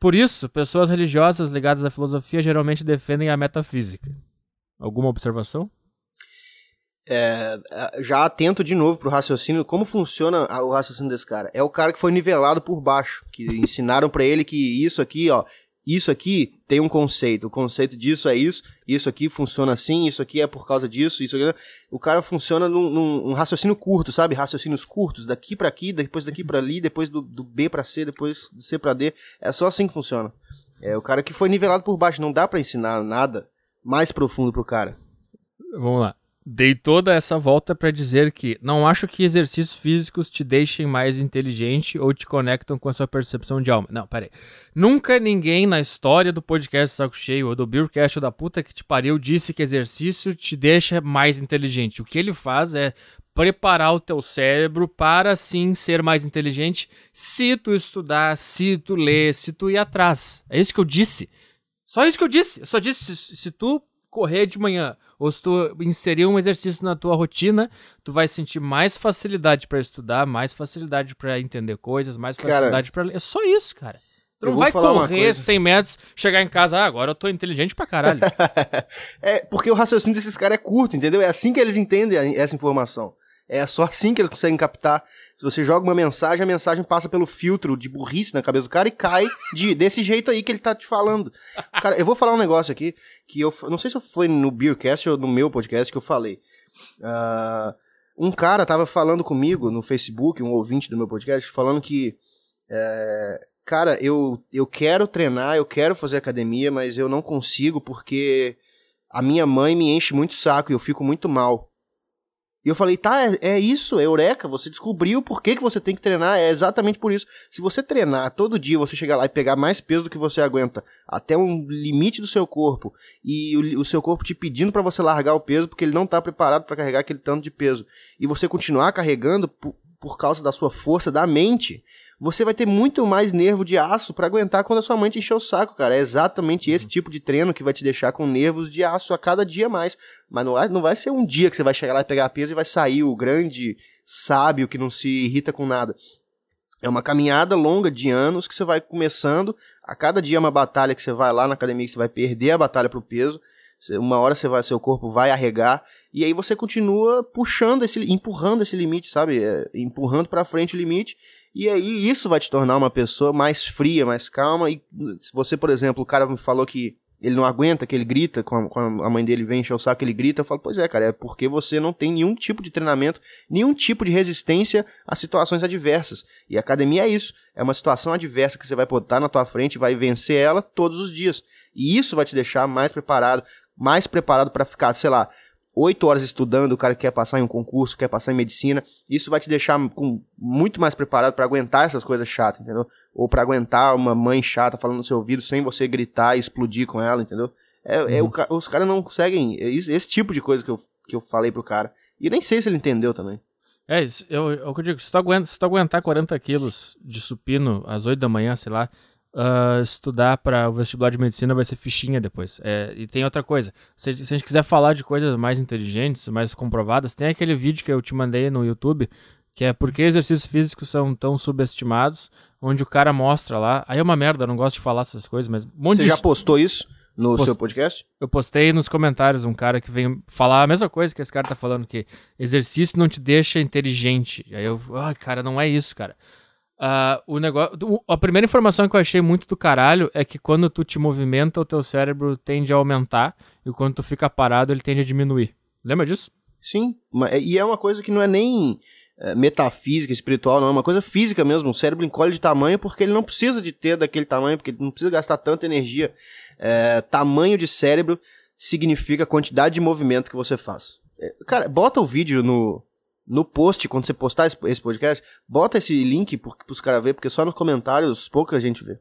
Por isso, pessoas religiosas ligadas à filosofia geralmente defendem a metafísica. Alguma observação? É, já atento de novo pro raciocínio, como funciona o raciocínio desse cara? É o cara que foi nivelado por baixo, que ensinaram pra ele que isso aqui, ó, isso aqui tem um conceito, o conceito disso é isso, isso aqui funciona assim, isso aqui é por causa disso, isso aqui. O cara funciona num, num- um raciocínio curto, sabe? Raciocínios curtos, daqui pra aqui, depois daqui pra ali, depois do, do B pra C, depois do C pra D. É só assim que funciona. É o cara que foi nivelado por baixo, não dá pra ensinar nada mais profundo pro cara. Vamos lá. Dei toda essa volta para dizer que não acho que exercícios físicos te deixem mais inteligente ou te conectam com a sua percepção de alma. Não, peraí. Nunca ninguém na história do podcast Saco Cheio ou do Beercast ou da puta que te pariu disse que exercício te deixa mais inteligente. O que ele faz é preparar o teu cérebro para sim ser mais inteligente se tu estudar, se tu ler, se tu ir atrás. É isso que eu disse. Só isso que eu disse. Eu só disse se, se tu correr de manhã ou se tu inserir um exercício na tua rotina, tu vai sentir mais facilidade para estudar, mais facilidade para entender coisas, mais facilidade para ler. É só isso, cara. Tu não vai correr 100 metros, chegar em casa, ah, agora eu tô inteligente pra caralho. é, porque o raciocínio desses caras é curto, entendeu? É assim que eles entendem essa informação. É só assim que eles conseguem captar. Se você joga uma mensagem, a mensagem passa pelo filtro de burrice na cabeça do cara e cai de, desse jeito aí que ele tá te falando. Cara, eu vou falar um negócio aqui que eu não sei se foi no Beercast ou no meu podcast que eu falei. Uh, um cara tava falando comigo no Facebook, um ouvinte do meu podcast, falando que. É, cara, eu, eu quero treinar, eu quero fazer academia, mas eu não consigo porque a minha mãe me enche muito saco e eu fico muito mal. E eu falei, tá, é, é, isso, é eureka, você descobriu por que, que você tem que treinar, é exatamente por isso. Se você treinar todo dia, você chegar lá e pegar mais peso do que você aguenta, até um limite do seu corpo, e o, o seu corpo te pedindo para você largar o peso porque ele não tá preparado para carregar aquele tanto de peso, e você continuar carregando por, por causa da sua força da mente, você vai ter muito mais nervo de aço para aguentar quando a sua mãe te encher o saco, cara. É exatamente esse uhum. tipo de treino que vai te deixar com nervos de aço a cada dia mais. Mas não vai, não vai ser um dia que você vai chegar lá e pegar peso e vai sair o grande sábio que não se irrita com nada. É uma caminhada longa de anos que você vai começando. A cada dia é uma batalha que você vai lá na academia que você vai perder a batalha pro peso. Uma hora você vai, seu corpo vai arregar e aí você continua puxando esse, empurrando esse limite, sabe? É, empurrando para frente o limite e aí isso vai te tornar uma pessoa mais fria, mais calma. E se você, por exemplo, o cara me falou que ele não aguenta, que ele grita, quando a mãe dele vem encher o saco, ele grita, eu falo, pois é, cara, é porque você não tem nenhum tipo de treinamento, nenhum tipo de resistência a situações adversas. E a academia é isso, é uma situação adversa que você vai botar na tua frente e vai vencer ela todos os dias. E isso vai te deixar mais preparado, mais preparado para ficar, sei lá, oito horas estudando, o cara que quer passar em um concurso, quer passar em medicina, isso vai te deixar com, muito mais preparado para aguentar essas coisas chatas, entendeu? Ou para aguentar uma mãe chata falando no seu ouvido sem você gritar e explodir com ela, entendeu? É, uhum. é o, os caras não conseguem. É esse, esse, tipo de coisa que eu, que eu falei pro cara. E nem sei se ele entendeu também. É, eu, eu, eu digo, se tu, aguenta, se tu aguentar 40 quilos de supino às 8 da manhã, sei lá, uh, estudar para o vestibular de medicina vai ser fichinha depois. É, e tem outra coisa, se, se, a gente quiser falar de coisas mais inteligentes, mais comprovadas, tem aquele vídeo que eu te mandei no YouTube, que é por que exercícios físicos são tão subestimados, onde o cara mostra lá. Aí é uma merda, eu não gosto de falar essas coisas, mas. Um Você de... já postou isso? No Post... seu podcast? Eu postei nos comentários um cara que vem falar a mesma coisa que esse cara tá falando, que exercício não te deixa inteligente. Aí eu, ai, ah, cara, não é isso, cara. Uh, o negócio, a primeira informação que eu achei muito do caralho é que quando tu te movimenta, o teu cérebro tende a aumentar e quando tu fica parado, ele tende a diminuir. Lembra disso? Sim, e é uma coisa que não é nem é, metafísica, espiritual, não, é uma coisa física mesmo. O cérebro encolhe de tamanho porque ele não precisa de ter daquele tamanho, porque ele não precisa gastar tanta energia. É, tamanho de cérebro significa quantidade de movimento que você faz. É, cara, bota o vídeo no, no post, quando você postar esse, podcast, bota esse link para os caras verem, porque só nos comentários pouca gente vê.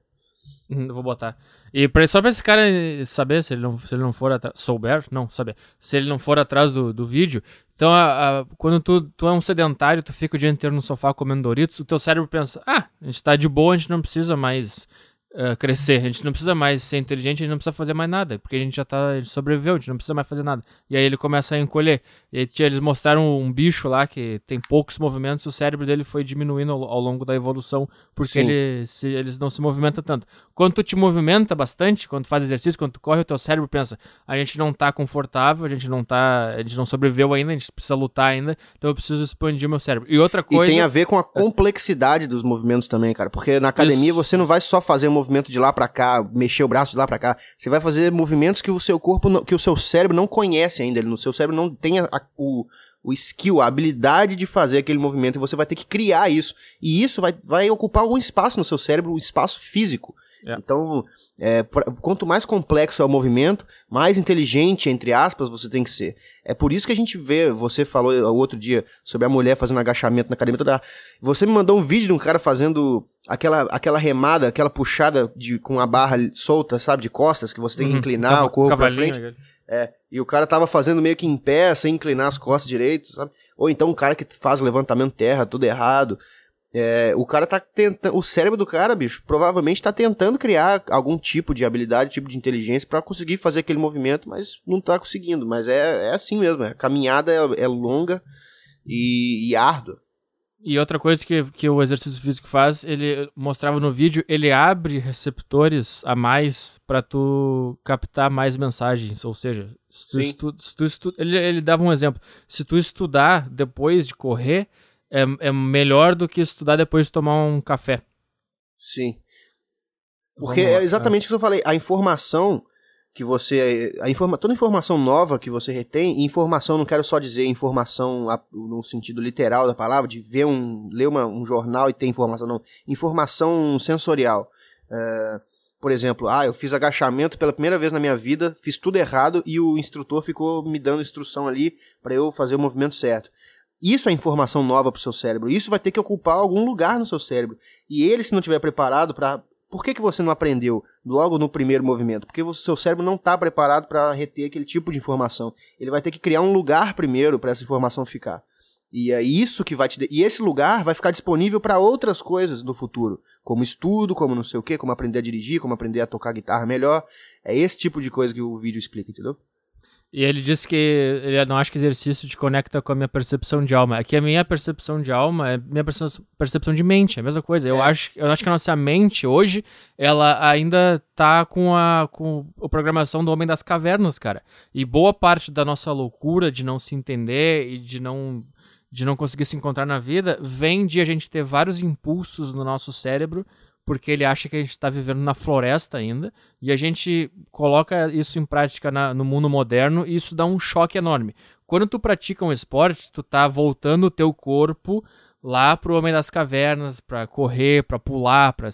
Hum, vou botar. E pra, só pra esse cara saber, se ele não, se ele não for atrás. Souber? Não, saber. Se ele não for atrás do, do vídeo. Então, a, a, quando tu, tu é um sedentário, tu fica o dia inteiro no sofá comendo Doritos, o teu cérebro pensa: ah, a gente tá de boa, a gente não precisa mais uh, crescer. A gente não precisa mais ser inteligente, a gente não precisa fazer mais nada, porque a gente já tá, gente sobreviveu, a gente não precisa mais fazer nada. E aí ele começa a encolher. E aí, eles mostraram um bicho lá que tem poucos movimentos, e o cérebro dele foi diminuindo ao, ao longo da evolução, porque ele se, eles não se movimentam tanto. Quando tu te movimenta bastante, quando tu faz exercício, quando tu corre, o teu cérebro pensa: a gente não tá confortável, a gente não tá, a gente não sobreviveu ainda, a gente precisa lutar ainda, então eu preciso expandir meu cérebro. E outra coisa. E tem a ver com a complexidade dos movimentos também, cara, porque na academia Isso. você não vai só fazer movimento de lá para cá, mexer o braço de lá para cá, você vai fazer movimentos que o seu corpo, que o seu cérebro não conhece ainda, no seu cérebro não tem a, a, o, o skill, a habilidade de fazer aquele movimento e você vai ter que criar isso. E isso vai, vai ocupar algum espaço no seu cérebro, um espaço físico. É. Então, é, quanto mais complexo é o movimento, mais inteligente, entre aspas, você tem que ser. É por isso que a gente vê, você falou o outro dia sobre a mulher fazendo agachamento na academia toda. Você me mandou um vídeo de um cara fazendo aquela, aquela remada, aquela puxada de, com a barra solta, sabe, de costas, que você tem que uhum. inclinar o corpo pra frente. É, e o cara tava fazendo meio que em pé, sem inclinar as costas direito, sabe? Ou então um cara que faz levantamento terra, tudo errado. É, o cara tá tentando. O cérebro do cara, bicho, provavelmente tá tentando criar algum tipo de habilidade, tipo de inteligência para conseguir fazer aquele movimento, mas não tá conseguindo. Mas é, é assim mesmo, a caminhada é, é longa e, e árdua. E outra coisa que, que o exercício físico faz, ele mostrava no vídeo, ele abre receptores a mais para tu captar mais mensagens. Ou seja, se tu, estu, se tu estu, ele, ele dava um exemplo. Se tu estudar depois de correr, é, é melhor do que estudar depois de tomar um café. Sim. Porque é exatamente o que eu falei. A informação que você. A informa, toda informação nova que você retém, informação, não quero só dizer informação no sentido literal da palavra, de ver um. ler uma, um jornal e ter informação, não. Informação sensorial. Uh, por exemplo, ah, eu fiz agachamento pela primeira vez na minha vida, fiz tudo errado e o instrutor ficou me dando instrução ali para eu fazer o movimento certo. Isso é informação nova para o seu cérebro. Isso vai ter que ocupar algum lugar no seu cérebro. E ele, se não estiver preparado para por que, que você não aprendeu logo no primeiro movimento? Porque o seu cérebro não está preparado para reter aquele tipo de informação. Ele vai ter que criar um lugar primeiro para essa informação ficar. E é isso que vai te. De... E esse lugar vai ficar disponível para outras coisas no futuro, como estudo, como não sei o quê, como aprender a dirigir, como aprender a tocar guitarra melhor. É esse tipo de coisa que o vídeo explica, entendeu? E ele disse que ele não acha que exercício te conecta com a minha percepção de alma. Aqui a minha percepção de alma é minha percepção de mente, é a mesma coisa. Eu, é. acho, eu acho que a nossa mente hoje, ela ainda tá com a, com a programação do Homem das Cavernas, cara. E boa parte da nossa loucura de não se entender e de não, de não conseguir se encontrar na vida vem de a gente ter vários impulsos no nosso cérebro porque ele acha que a gente está vivendo na floresta ainda, e a gente coloca isso em prática na, no mundo moderno e isso dá um choque enorme. Quando tu pratica um esporte, tu tá voltando o teu corpo lá pro Homem das Cavernas, para correr, para pular, para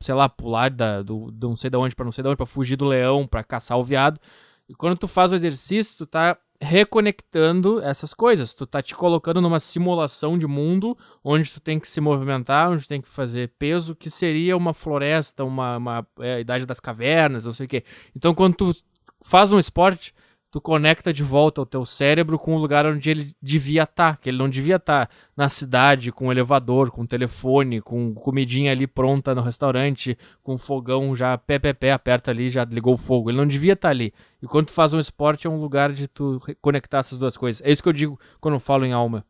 sei lá, pular da, do, de não sei de onde para não sei de onde, para fugir do leão, para caçar o viado. E quando tu faz o exercício, tu tá reconectando essas coisas. Tu tá te colocando numa simulação de mundo onde tu tem que se movimentar, onde tu tem que fazer peso, que seria uma floresta, uma, uma é, idade das cavernas, não sei o quê. Então, quando tu faz um esporte, tu conecta de volta o teu cérebro com o lugar onde ele devia estar, tá, que ele não devia estar tá na cidade, com um elevador, com um telefone, com comidinha ali pronta no restaurante, com fogão já pé, pé, pé, aperta ali, já ligou o fogo. Ele não devia estar tá ali. E quando tu faz um esporte, é um lugar de tu conectar essas duas coisas. É isso que eu digo quando eu falo em alma.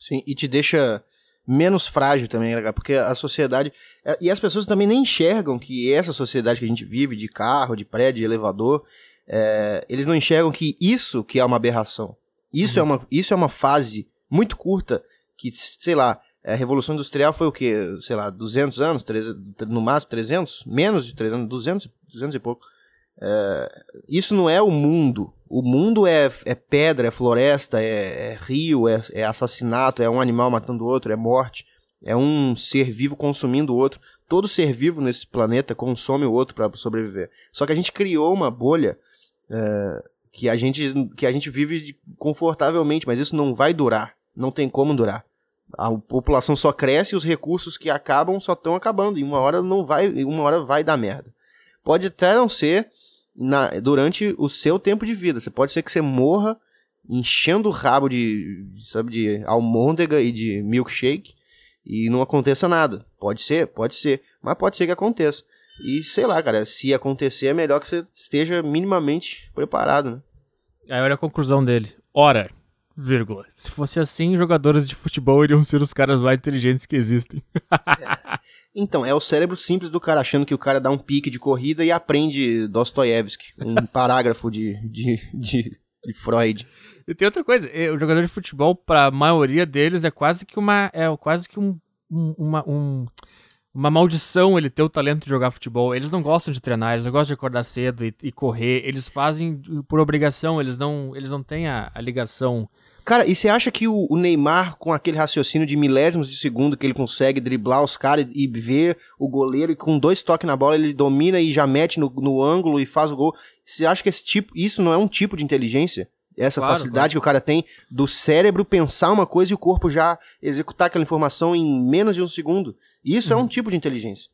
Sim, e te deixa menos frágil também, né, porque a sociedade. É, e as pessoas também nem enxergam que essa sociedade que a gente vive, de carro, de prédio, de elevador, é, eles não enxergam que isso que é uma aberração. Isso, uhum. é uma, isso é uma fase muito curta que, sei lá, a Revolução Industrial foi o quê? Sei lá, 200 anos, 300, no máximo 300? Menos de 300, 200, 200 e pouco. É, isso não é o mundo. O mundo é, é pedra, é floresta, é, é rio, é, é, assassinato, é um animal matando o outro, é morte, é um ser vivo consumindo o outro. Todo ser vivo nesse planeta consome o outro para sobreviver. Só que a gente criou uma bolha é, que, a gente, que a gente vive confortavelmente, mas isso não vai durar. Não tem como durar. A população só cresce e os recursos que acabam só estão acabando. E uma hora não vai, uma hora vai dar merda. Pode até não ser na, durante o seu tempo de vida. Você pode ser que você morra enchendo o rabo de, sabe, de almôndega e de milkshake e não aconteça nada. Pode ser, pode ser, mas pode ser que aconteça. E sei lá, cara, se acontecer é melhor que você esteja minimamente preparado, né? Aí olha a conclusão dele. Ora, vírgula. Se fosse assim, jogadores de futebol iriam ser os caras mais inteligentes que existem. então, é o cérebro simples do cara achando que o cara dá um pique de corrida e aprende Dostoiévski, um parágrafo de, de, de, de Freud. E tem outra coisa, o jogador de futebol, para a maioria deles, é quase que uma. É quase que um. um uma, um uma maldição ele ter o talento de jogar futebol. Eles não gostam de treinar, eles não gostam de acordar cedo e, e correr. Eles fazem por obrigação, eles não, eles não têm a, a ligação. Cara, e você acha que o, o, Neymar, com aquele raciocínio de milésimos de segundo que ele consegue driblar os caras e, e ver o goleiro e com dois toques na bola ele domina e já mete no, no ângulo e faz o gol? Você acha que esse tipo, isso não é um tipo de inteligência? Essa claro, facilidade claro. que o cara tem do cérebro pensar uma coisa e o corpo já executar aquela informação em menos de um segundo. Isso uhum. é um tipo de inteligência.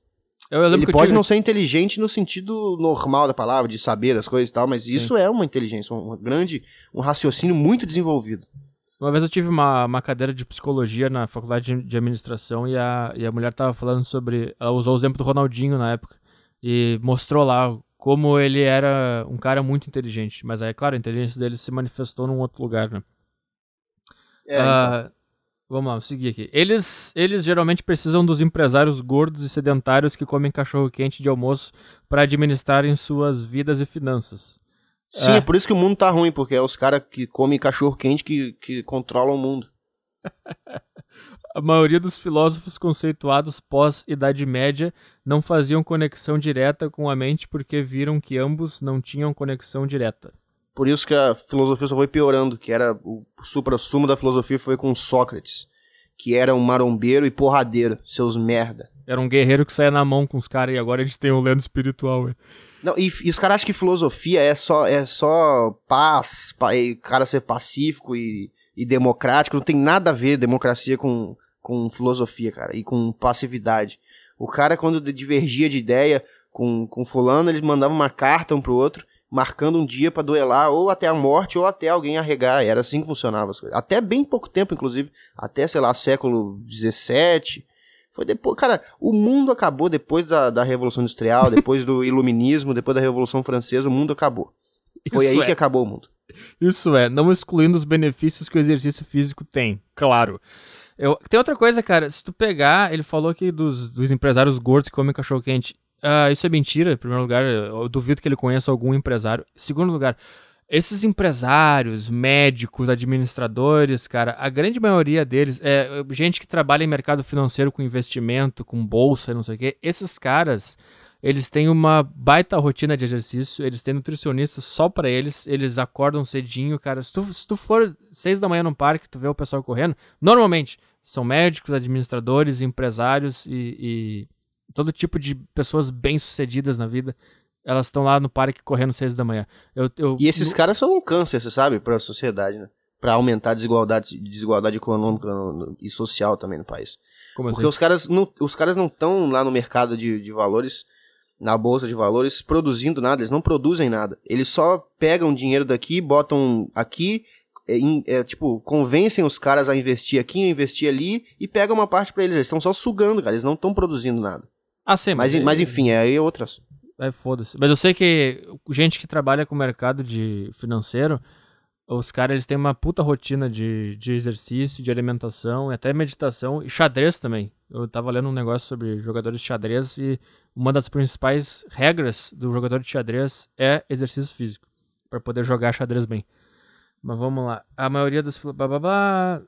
Ele pode tive... não ser inteligente no sentido normal da palavra, de saber as coisas e tal, mas Sim. isso é uma inteligência, um grande, um raciocínio muito desenvolvido. Uma vez eu tive uma, uma cadeira de psicologia na faculdade de, de administração e a, e a mulher tava falando sobre. Ela usou o exemplo do Ronaldinho na época e mostrou lá como ele era um cara muito inteligente. Mas aí, claro, a inteligência dele se manifestou num outro lugar, né? É, uh, então. Vamos lá, vou seguir aqui. Eles, eles geralmente precisam dos empresários gordos e sedentários que comem cachorro-quente de almoço para administrarem suas vidas e finanças. Sim, é. é por isso que o mundo tá ruim, porque é os caras que comem cachorro-quente que, que controlam o mundo. A maioria dos filósofos conceituados pós-Idade Média não faziam conexão direta com a mente porque viram que ambos não tinham conexão direta. Por isso que a filosofia só foi piorando, que era o supra-sumo da filosofia foi com Sócrates, que era um marombeiro e porradeiro, seus merda. Era um guerreiro que saía na mão com os caras e agora a gente tem o um lendo espiritual. Ué. Não, e, e, os caras acham que filosofia é só, é só paz, pa, e cara ser pacífico e, e democrático. Não tem nada a ver democracia com, com filosofia, cara, e com passividade. O cara, quando divergia de ideia com, com fulano, eles mandavam uma carta um pro outro, marcando um dia para duelar, ou até a morte, ou até alguém arregar. Era assim que funcionava as coisas. Até bem pouco tempo, inclusive, até, sei lá, século XVII. Foi depois, cara, o mundo acabou depois da, da Revolução Industrial, depois do Iluminismo, depois da Revolução Francesa, o mundo acabou. Foi Isso aí é. que acabou o mundo. Isso é, não excluindo os benefícios que o exercício físico tem, claro. Eu, tem outra coisa, cara. Se tu pegar, ele falou aqui dos, dos empresários gordos que comem cachorro quente. Uh, isso é mentira, em primeiro lugar. Eu duvido que ele conheça algum empresário. Em segundo lugar, esses empresários, médicos, administradores, cara, a grande maioria deles é gente que trabalha em mercado financeiro com investimento, com bolsa, não sei o quê. Esses caras, eles têm uma baita rotina de exercício, eles têm nutricionistas só para eles, eles acordam cedinho, cara. Se tu, se tu for seis da manhã no parque, tu vê o pessoal correndo, normalmente são médicos, administradores, empresários e, e todo tipo de pessoas bem-sucedidas na vida. Elas estão lá no parque correndo seis da manhã. Eu, eu, e esses caras são um câncer, você sabe, para a sociedade, né? Para aumentar a desigualdade, desigualdade econômica e social também no país. Como Porque assim? os caras não os caras não estão lá no mercado de, de valores na bolsa de valores produzindo nada, eles não produzem nada. Eles só pegam dinheiro daqui, botam aqui, é, é, tipo, convencem os caras a investir aqui, a investir ali e pegam uma parte para eles. Eles estão só sugando, cara, eles não estão produzindo nada. Ah, sim, mas. Mas, mas enfim, é aí outras. É, foda-se. Mas eu sei que gente que trabalha com o mercado de financeiro, os caras eles têm uma puta rotina de, de exercício, de alimentação, até meditação e xadrez também. Eu tava lendo um negócio sobre jogadores de xadrez e uma das principais regras do jogador de xadrez é exercício físico, para poder jogar xadrez bem. Mas vamos lá. A maioria dos. Blá, blá, blá.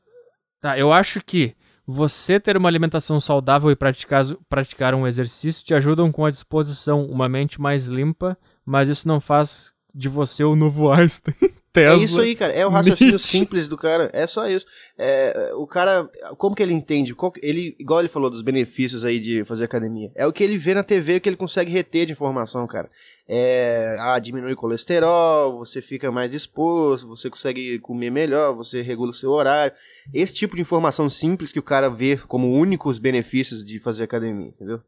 Tá, eu acho que você ter uma alimentação saudável e praticar, praticar um exercício te ajudam com a disposição, uma mente mais limpa, mas isso não faz de você o novo Einstein. Tesla. É isso aí, cara. É o raciocínio Nietzsche. simples do cara. É só isso. É, o cara, como que ele entende? ele, igual ele falou dos benefícios aí de fazer academia. É o que ele vê na TV, que ele consegue reter de informação, cara. É, ah, diminui o colesterol, você fica mais disposto, você consegue comer melhor, você regula o seu horário. Esse tipo de informação simples que o cara vê como únicos benefícios de fazer academia, entendeu?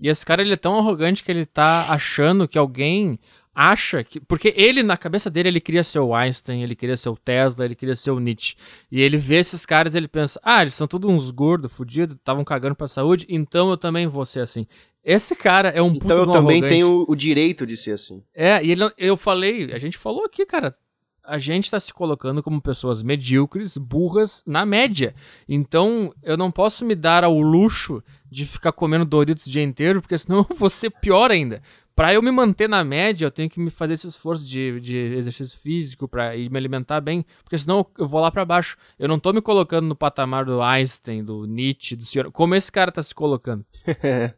E esse cara, ele é tão arrogante que ele tá achando que alguém acha que. Porque ele, na cabeça dele, ele queria ser o Einstein, ele queria ser o Tesla, ele queria ser o Nietzsche. E ele vê esses caras ele pensa: ah, eles são todos uns gordos, fudidos, estavam cagando pra saúde, então eu também vou ser assim. Esse cara é um Então eu também arrogante. tenho o direito de ser assim. É, e ele, eu falei, a gente falou aqui, cara. A gente está se colocando como pessoas medíocres, burras, na média. Então, eu não posso me dar ao luxo de ficar comendo Doritos o dia inteiro, porque senão eu vou ser pior ainda. Pra eu me manter na média, eu tenho que me fazer esse esforço de, de exercício físico pra ir me alimentar bem, porque senão eu vou lá pra baixo. Eu não tô me colocando no patamar do Einstein, do Nietzsche, do senhor. Como esse cara tá se colocando?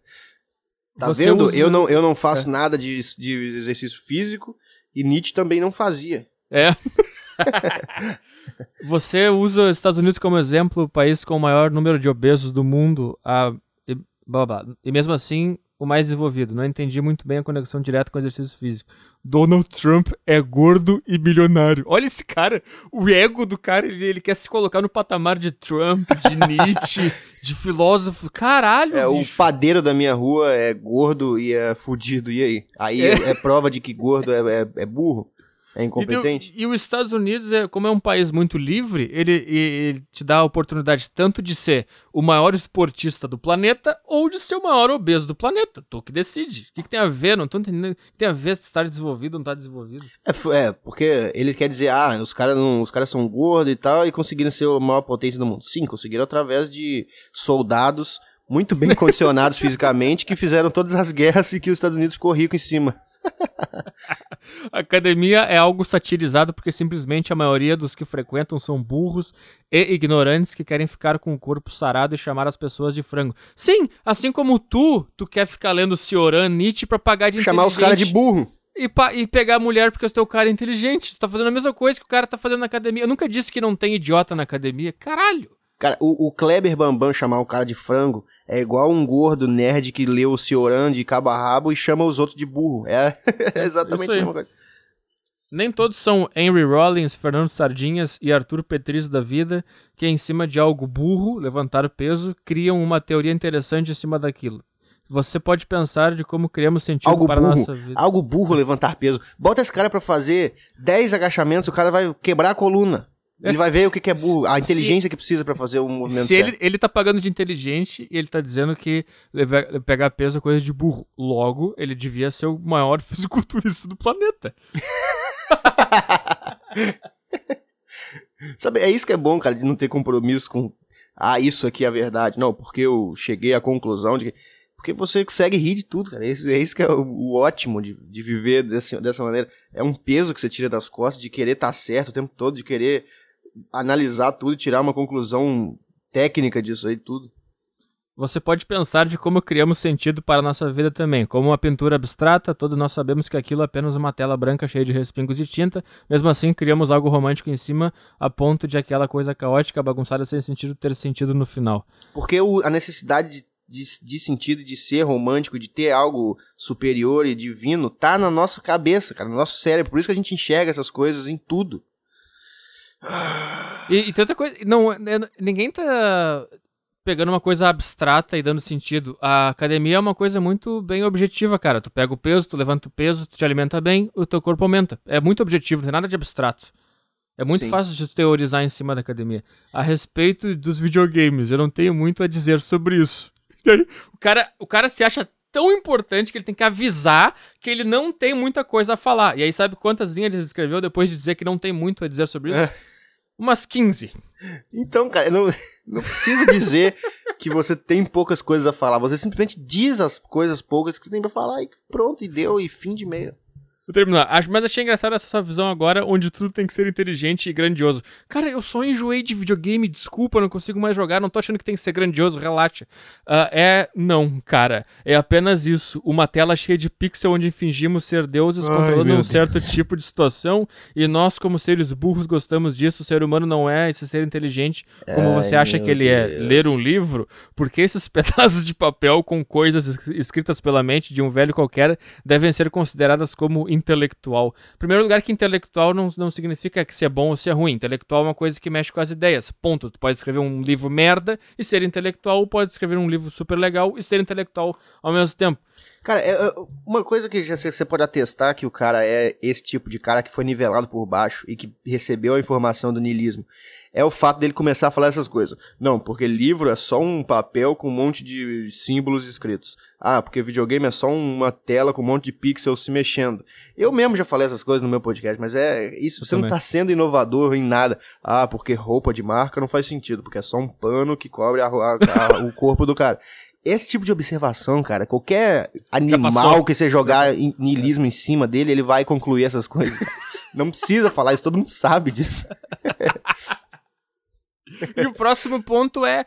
Tá Você vendo? usa- Eu não, eu não faço nada de, de exercício físico e Nietzsche também não fazia. É. Você usa os Estados Unidos como exemplo, o país com o maior número de obesos do mundo, a, e, blá, blá. e mesmo assim o mais desenvolvido. Não entendi muito bem a conexão direta com o exercício físico. Donald Trump é gordo e milionário. Olha esse cara, o ego do cara, ele, ele quer se colocar no patamar de Trump, de Nietzsche, de filósofo. Caralho, É, o bicho. padeiro da minha rua é gordo e é fudido, e aí? Aí É. é, prova de que gordo é, é, é burro? É incompetente? E, e os Estados Unidos, é, como é um país muito livre, ele, ele te dá a oportunidade tanto de ser o maior esportista do planeta ou de ser o maior obeso do planeta. Tu que decide. O que, que tem a ver? Não tô entendendo. O que tem a ver se estar desenvolvido ou não tá desenvolvido? É, é, porque ele quer dizer, ah, os caras os caras são gordos e tal, e conseguiram ser a maior potência do mundo. Sim, conseguiram através de soldados muito bem condicionados fisicamente que fizeram todas as guerras e que os Estados Unidos ficou rico em cima. A academia é algo satirizado porque simplesmente a maioria dos que frequentam são burros e ignorantes que querem ficar com o corpo sarado e chamar as pessoas de frango. Sim, assim como tu, tu quer ficar lendo Cioran, Nietzsche pra pagar de Chamar os caras de burro. e, e pegar a mulher porque o teu cara é inteligente. Tu tá fazendo a mesma coisa que o cara tá fazendo na academia. Eu nunca disse que não tem idiota na academia. Caralho. Cara, o, o Kleber Bambam chamar o cara de frango é igual um gordo nerd que leu o Cioran de cabo a rabo e chama os outros de burro. É, é exatamente a mesma coisa. Nem todos são Henry Rollins, Fernando Sardinhas e Arthur Petris da vida, que em cima de algo burro, levantar peso, criam uma teoria interessante em cima daquilo. Você pode pensar de como criamos sentido Algo para a burro, nossa vida. algo burro levantar peso. Bota esse cara pra fazer 10 agachamentos, o cara vai quebrar a coluna. Ele vai ver o que, que é burro, a Se- inteligência que precisa pra fazer o movimento Se certo. ele, ele tá pagando de inteligente e ele tá dizendo que pegar peso é coisa de burro. Logo, ele devia ser o maior fisiculturista do planeta. Sabe, é isso que é bom, cara, de não ter compromisso com ah, isso aqui é a verdade. Não, porque eu cheguei à conclusão de que porque você consegue rir de tudo, cara. É isso, é isso que é o, o ótimo de, de viver desse, dessa maneira. É um peso que você tira das costas de querer estar certo o tempo todo, de querer analisar tudo e tirar uma conclusão técnica disso aí tudo. Você pode pensar de como criamos sentido para a nossa vida também. Como uma pintura abstrata, todos nós sabemos que aquilo é apenas uma tela branca cheia de respingos de tinta. Mesmo assim, criamos algo romântico em cima, a ponto de aquela coisa caótica, bagunçada, sem sentido, ter sentido no final. Porque o- a necessidade de, de, de sentido de ser romântico, de ter algo superior e divino, tá na nossa cabeça, cara, no nosso cérebro. Por isso que a gente enxerga essas coisas em tudo. E, e tem outra coisa, não, é- ninguém tá pegando uma coisa abstrata e dando sentido. A academia é uma coisa muito bem objetiva, cara. Tu pega o peso, tu levanta o peso, tu te alimenta bem, o teu corpo aumenta. É muito objetivo, não tem nada de abstrato. É muito Sim. fácil de teorizar em cima da academia. A respeito dos videogames, eu não tenho muito a dizer sobre isso. O cara, o cara se acha tão importante que ele tem que avisar que ele não tem muita coisa a falar. E aí, sabe quantas linhas ele escreveu depois de dizer que não tem muito a dizer sobre isso? É. Umas 15. Então, cara, não, não precisa dizer que você tem poucas coisas a falar. Você simplesmente diz as coisas poucas que você tem pra falar e pronto, e deu, e fim de meio. Vou terminar. Acho, mas achei engraçada essa sua visão agora, onde tudo tem que ser inteligente e grandioso. Cara, eu só enjoei de videogame, desculpa, não consigo mais jogar, não tô achando que tem que ser grandioso, relaxa. Ah, é. Não, cara. É apenas isso. Uma tela cheia de pixel onde fingimos ser deuses Ai, controlando um certo tipo de situação. E nós, como seres burros, gostamos disso. O ser humano não é esse ser inteligente como você Ai, acha meu que ele é. Deus. Ler um livro, porque esses pedaços de papel com coisas es- escritas pela mente de um velho qualquer devem ser consideradas como intelectual. Em primeiro lugar, que intelectual não, não significa que se é bom ou se é ruim. Intelectual é uma coisa que mexe com as ideias. Ponto. Tu pode escrever um livro merda e ser intelectual, ou pode escrever um livro super legal e ser intelectual ao mesmo tempo. Cara, é, é, uma coisa que você pode atestar que o cara é esse tipo de cara que foi nivelado por baixo e que recebeu a informação do niilismo é o fato dele começar a falar essas coisas. Não, porque livro é só um papel com um monte de símbolos escritos. Ah, porque videogame é só uma tela com um monte de pixels se mexendo. Eu mesmo já falei essas coisas no meu podcast, mas é isso. Você não tá sendo inovador em nada. Ah, porque roupa de marca não faz sentido, porque é só um pano que cobre a- a- a- o corpo do cara. Esse tipo de observação, cara, qualquer animal que você jogar em, niilismo em cima dele, ele vai concluir essas coisas. Não precisa falar isso, todo mundo sabe disso. E o próximo ponto é,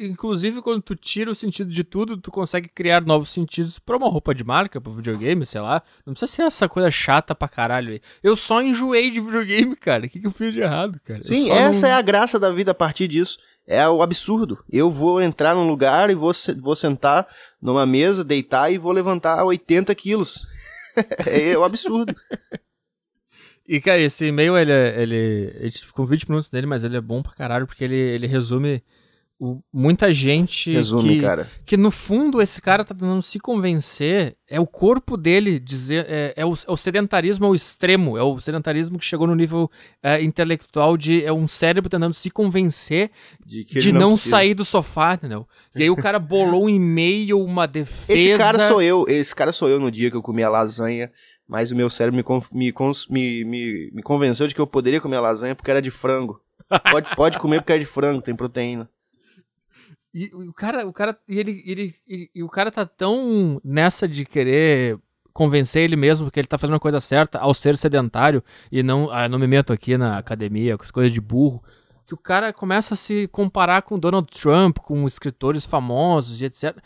inclusive, quando tu tira o sentido de tudo, tu consegue criar novos sentidos pra uma roupa de marca, pra videogame, sei lá. Não precisa ser essa coisa chata pra caralho aí. Eu só enjoei de videogame, cara. O que, que eu fiz de errado, cara? Sim, essa não... é a graça da vida a partir disso é o absurdo. Eu vou entrar num lugar e vou, vou sentar numa mesa, deitar e vou levantar 80 quilos. é o absurdo. E, cara, esse e-mail, ele, ele, ele ficou 20 minutos nele, mas ele é bom pra caralho, porque ele, ele resume o, muita gente Resume, que, cara. que no fundo esse cara tá tentando se convencer, é o corpo dele dizer, é, é, o, é o sedentarismo ao extremo, é o sedentarismo que chegou no nível é, intelectual de é um cérebro tentando se convencer de, de não, não sair do sofá, entendeu? E aí o cara bolou um e-mail, uma defesa. Esse cara sou eu, esse cara sou eu no dia que eu comi a lasanha mas o meu cérebro me, me, me, me, convenceu de que eu poderia comer a lasanha porque era de frango. Pode, pode comer porque é de frango, tem proteína. E o cara, o cara, e ele, ele, ele, e o cara tá tão nessa de querer convencer ele mesmo que ele tá fazendo a coisa certa ao ser sedentário e não, ah, não me meto aqui na academia com as coisas de burro, que o cara começa a se comparar com Donald Trump, com escritores famosos e etc.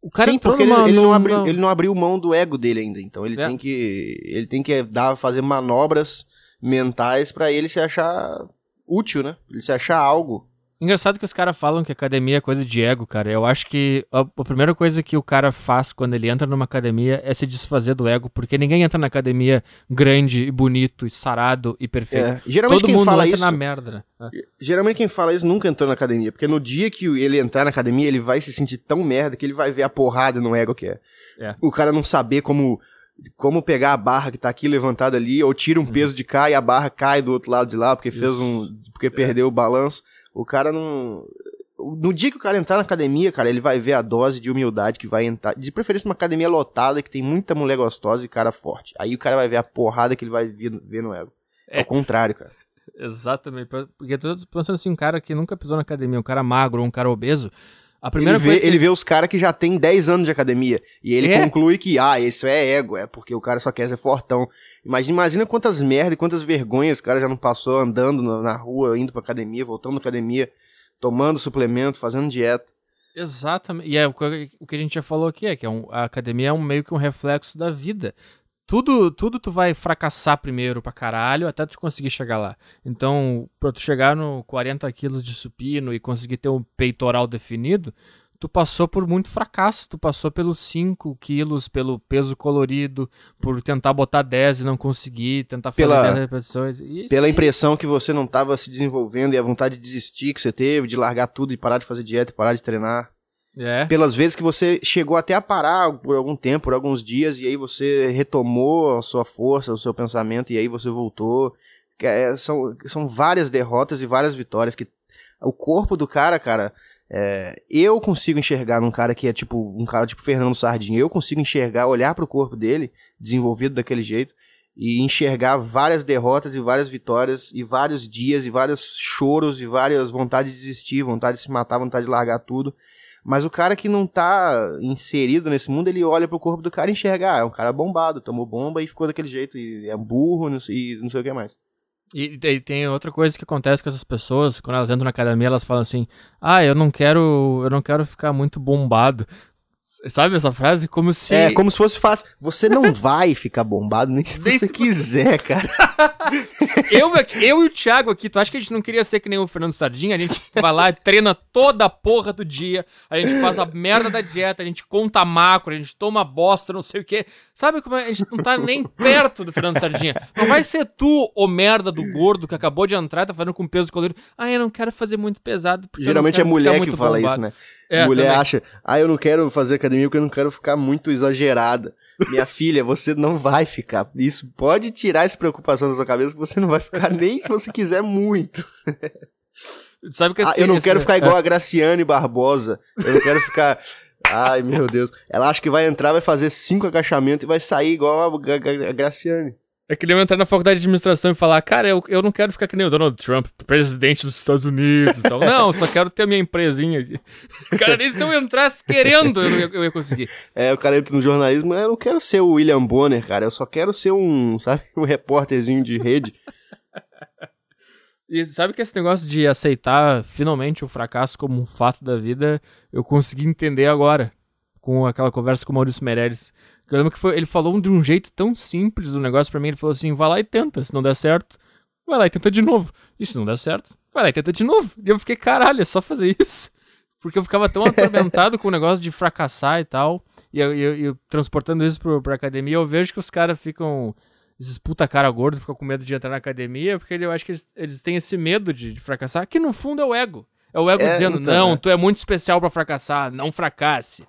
O cara Sim, porque ele, ele, não abriu, ele não abriu mão do ego dele ainda, então ele é. tem que ele tem que dar fazer manobras mentais para ele se achar útil, né? Ele se achar algo Engraçado que os caras falam que academia é coisa de ego, cara. Eu acho que a, a, primeira coisa que o cara faz quando ele entra numa academia é se desfazer do ego, porque ninguém entra na academia grande e bonito e sarado e perfeito. É. Geralmente Todo quem fala isso, na merda. Né? É. Geralmente quem fala isso nunca entrou na academia, porque no dia que ele entrar na academia, ele vai se sentir tão merda que ele vai ver a porrada no ego que é. é. O cara não saber como como pegar a barra que tá aqui levantada ali, ou tira um uhum. peso de cá e a barra cai do outro lado de lá, porque fez um. porque perdeu o balanço. O cara não. No dia que o cara entrar na academia, cara, ele vai ver a dose de humildade que vai entrar. De preferência uma academia lotada, que tem muita mulher gostosa e cara forte. Aí o cara vai ver a porrada que ele vai ver, no ego. É. Ao contrário, cara. Exatamente. Porque eu tô pensando assim, um cara que nunca pisou na academia, um cara magro ou um cara obeso, a primeira ele vê, que... ele vê os caras que já tem 10 anos de academia. E ele é? conclui que, ah, isso é ego, é porque o cara só quer ser fortão. Imagina, imagina quantas merda e quantas vergonhas o cara já não passou andando na, na rua, indo pra academia, voltando da academia, tomando suplemento, fazendo dieta. Exatamente. E é o que a gente já falou aqui, é que é um, a academia é um meio que um reflexo da vida tudo, tudo tu vai fracassar primeiro pra caralho até tu conseguir chegar lá. Então, pra tu chegar no 40 quilos de supino e conseguir ter um peitoral definido, tu passou por muito fracasso. Tu passou pelos 5 quilos, pelo peso colorido, por tentar botar 10 e não conseguir, tentar fazer pela, 10 repetições. Isso, pela impressão que você não estava se desenvolvendo e a vontade de desistir que você teve, de largar tudo e parar de fazer dieta e parar de treinar. É. Pelas vezes que você chegou até a parar por algum tempo, por alguns dias, e aí você retomou a sua força, o seu pensamento, e aí você voltou. É, são, são várias derrotas e várias vitórias que o corpo do cara, cara, é, eu consigo enxergar num cara que é tipo um cara tipo Fernando Sardinha, eu consigo enxergar, olhar pro corpo dele, desenvolvido daquele jeito, e enxergar várias derrotas e várias vitórias, e vários dias, e vários choros, e várias vontades de desistir, vontade de se matar, vontade de largar tudo. Mas o cara que não tá inserido nesse mundo, ele olha pro corpo do cara e enxerga, ah, é um cara bombado, tomou bomba e ficou daquele jeito, e é burro não sei, e não sei o que mais. E, e tem outra coisa que acontece com essas pessoas, quando elas entram na academia, elas falam assim: "Ah, eu não quero, eu não quero ficar muito bombado". Sabe essa frase? Como se. É, como se fosse fácil. Você não vai ficar bombado nem se nem você se... quiser, cara. eu, eu e o Thiago aqui, tu acha que a gente não queria ser que nem o Fernando Sardinha? A gente vai lá, treina toda a porra do dia, a gente faz a merda da dieta, a gente conta macro, a gente toma bosta, não sei o quê. Sabe como é? a gente não tá nem perto do Fernando Sardinha? Não vai ser tu, o merda do gordo que acabou de entrar, tá fazendo com peso colorido. Ah, eu não quero fazer muito pesado. Geralmente é mulher que fala bombado. isso, né? É, mulher também. acha, ah, eu não quero fazer academia porque eu não quero ficar muito exagerada. Minha filha, você não vai ficar. Isso pode tirar essa preocupação da sua cabeça que você não vai ficar nem se você quiser muito. Sabe que assim, ah, eu não esse... quero ficar igual a Graciane Barbosa. Eu não quero ficar. Ai, meu Deus. Ela acha que vai entrar, vai fazer cinco agachamentos e vai sair igual a Graciane. É que nem eu entrar na faculdade de administração e falar, cara, eu, eu não quero ficar que nem o Donald Trump, presidente dos Estados Unidos e tal. Não, só quero ter a minha empresinha aqui. Cara, nem se eu entrasse querendo, eu, ia, eu ia conseguir. É, o cara entra no jornalismo, eu não quero ser o William Bonner, cara, eu só quero ser um, sabe, um repórterzinho de rede. E sabe que esse negócio de aceitar finalmente o fracasso como um fato da vida, eu consegui entender agora, com aquela conversa com o Maurício Meirelles. Eu lembro que foi, ele falou de um jeito tão simples o negócio para mim. Ele falou assim: vai lá e tenta. Se não der certo, vai lá e tenta de novo. E se não der certo, vai lá e tenta de novo. E eu fiquei, caralho, é só fazer isso. Porque eu ficava tão atormentado com o negócio de fracassar e tal. E eu, eu, eu transportando isso pro, pra academia, eu vejo que os caras ficam. Esses puta cara gordo ficam com medo de entrar na academia, porque eu acho que eles, eles têm esse medo de, de fracassar, que no fundo é o ego. É o ego é, dizendo, então, não, é. tu é muito especial para fracassar, não fracasse.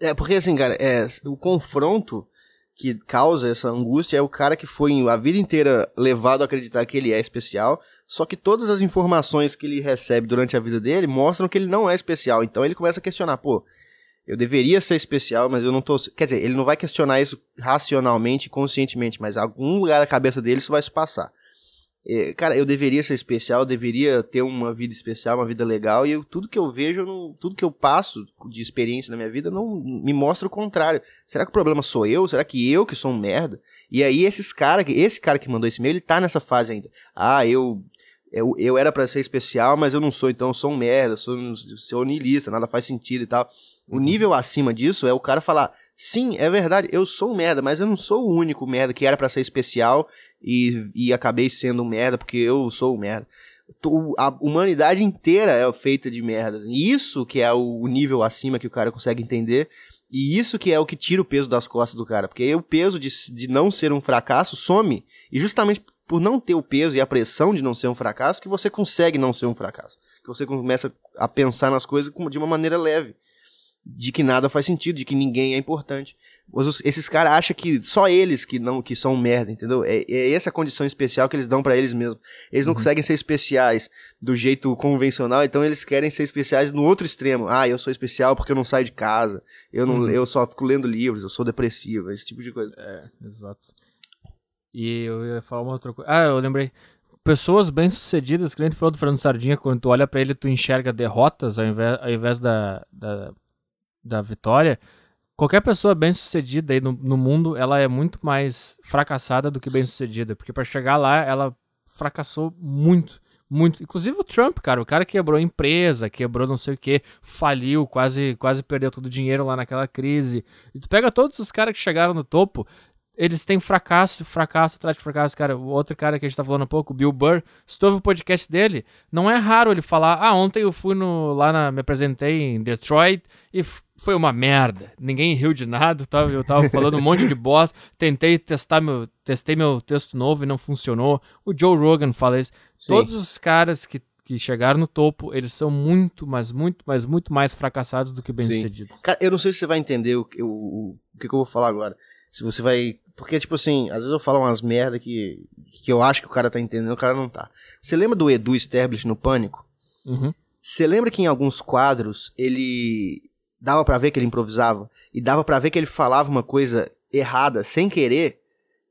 É, porque assim, cara, é, o confronto que causa essa angústia é o cara que foi a vida inteira levado a acreditar que ele é especial, só que todas as informações que ele recebe durante a vida dele mostram que ele não é especial. Então ele começa a questionar, pô, eu deveria ser especial, mas eu não tô. Quer dizer, ele não vai questionar isso racionalmente, conscientemente, mas algum lugar da cabeça dele isso vai se passar. É, cara, eu deveria ser especial, eu deveria ter uma vida especial, uma vida legal, e eu, tudo que eu vejo, não, tudo que eu passo de experiência na minha vida não me mostra o contrário. Será que o problema sou eu? Será que eu que sou um merda? E aí esses cara, esse cara que mandou esse e-mail, ele tá nessa fase ainda. Ah, eu eu, eu era para ser especial, mas eu não sou, então eu sou um merda, sou, sou niilista, nada faz sentido e tal. O uhum. nível acima disso é o cara falar: Sim, é verdade, eu sou um merda, mas eu não sou o único merda que era para ser especial e, e acabei sendo um merda porque eu sou um merda. A humanidade inteira é feita de merdas. E isso que é o nível acima que o cara consegue entender. E isso que é o que tira o peso das costas do cara. Porque aí o peso de, de não ser um fracasso some. E justamente por não ter o peso e a pressão de não ser um fracasso, que você consegue não ser um fracasso. Que você começa a pensar nas coisas de uma maneira leve de que nada faz sentido, de que ninguém é importante. Os, esses caras acham que só eles que não que são merda, entendeu? É, é essa condição especial que eles dão para eles mesmos. Eles não uhum. conseguem ser especiais do jeito convencional, então eles querem ser especiais no outro extremo. Ah, eu sou especial porque eu não saio de casa, eu não uhum. eu só fico lendo livros, eu sou depressivo, esse tipo de coisa. É, exato. E eu ia falar uma outra coisa. Ah, eu lembrei pessoas bem-sucedidas, que a gente falou do Fernando Sardinha, quando tu olha para ele, tu enxerga derrotas ao invés, ao invés da, da, da vitória, qualquer pessoa bem-sucedida aí no, no mundo, ela é muito mais fracassada do que bem-sucedida, porque para chegar lá, ela fracassou muito, muito. Inclusive o Trump, cara, o cara quebrou empresa, quebrou não sei o que, faliu, quase, quase perdeu todo o dinheiro lá naquela crise. E tu pega todos os caras que chegaram no topo, eles têm fracasso, fracasso atrás de fracasso. Cara, o outro cara que a gente tá falando há pouco, o Bill Burr, se tu ouve o podcast dele, não é raro ele falar: Ah, ontem eu fui no, lá na. Me apresentei em Detroit e foi uma merda. Ninguém riu de nada, tava, eu tava falando um monte de bosta. Tentei testar meu. Testei meu texto novo e não funcionou. O Joe Rogan fala isso. Sim. Todos os caras que que chegaram no topo, eles são muito, mas muito, mas muito mais fracassados do que bem-sucedidos. Cara, eu não sei se você vai entender o, o, o, o que, que eu vou falar agora. Se você vai porque, tipo assim, às vezes eu falo umas merda que, que eu acho que o cara tá entendendo, o cara não tá. Você lembra do Edu Sterblich no Pânico? Uhum. Você lembra que em alguns quadros ele dava para ver que ele improvisava e dava para ver que ele falava uma coisa errada sem querer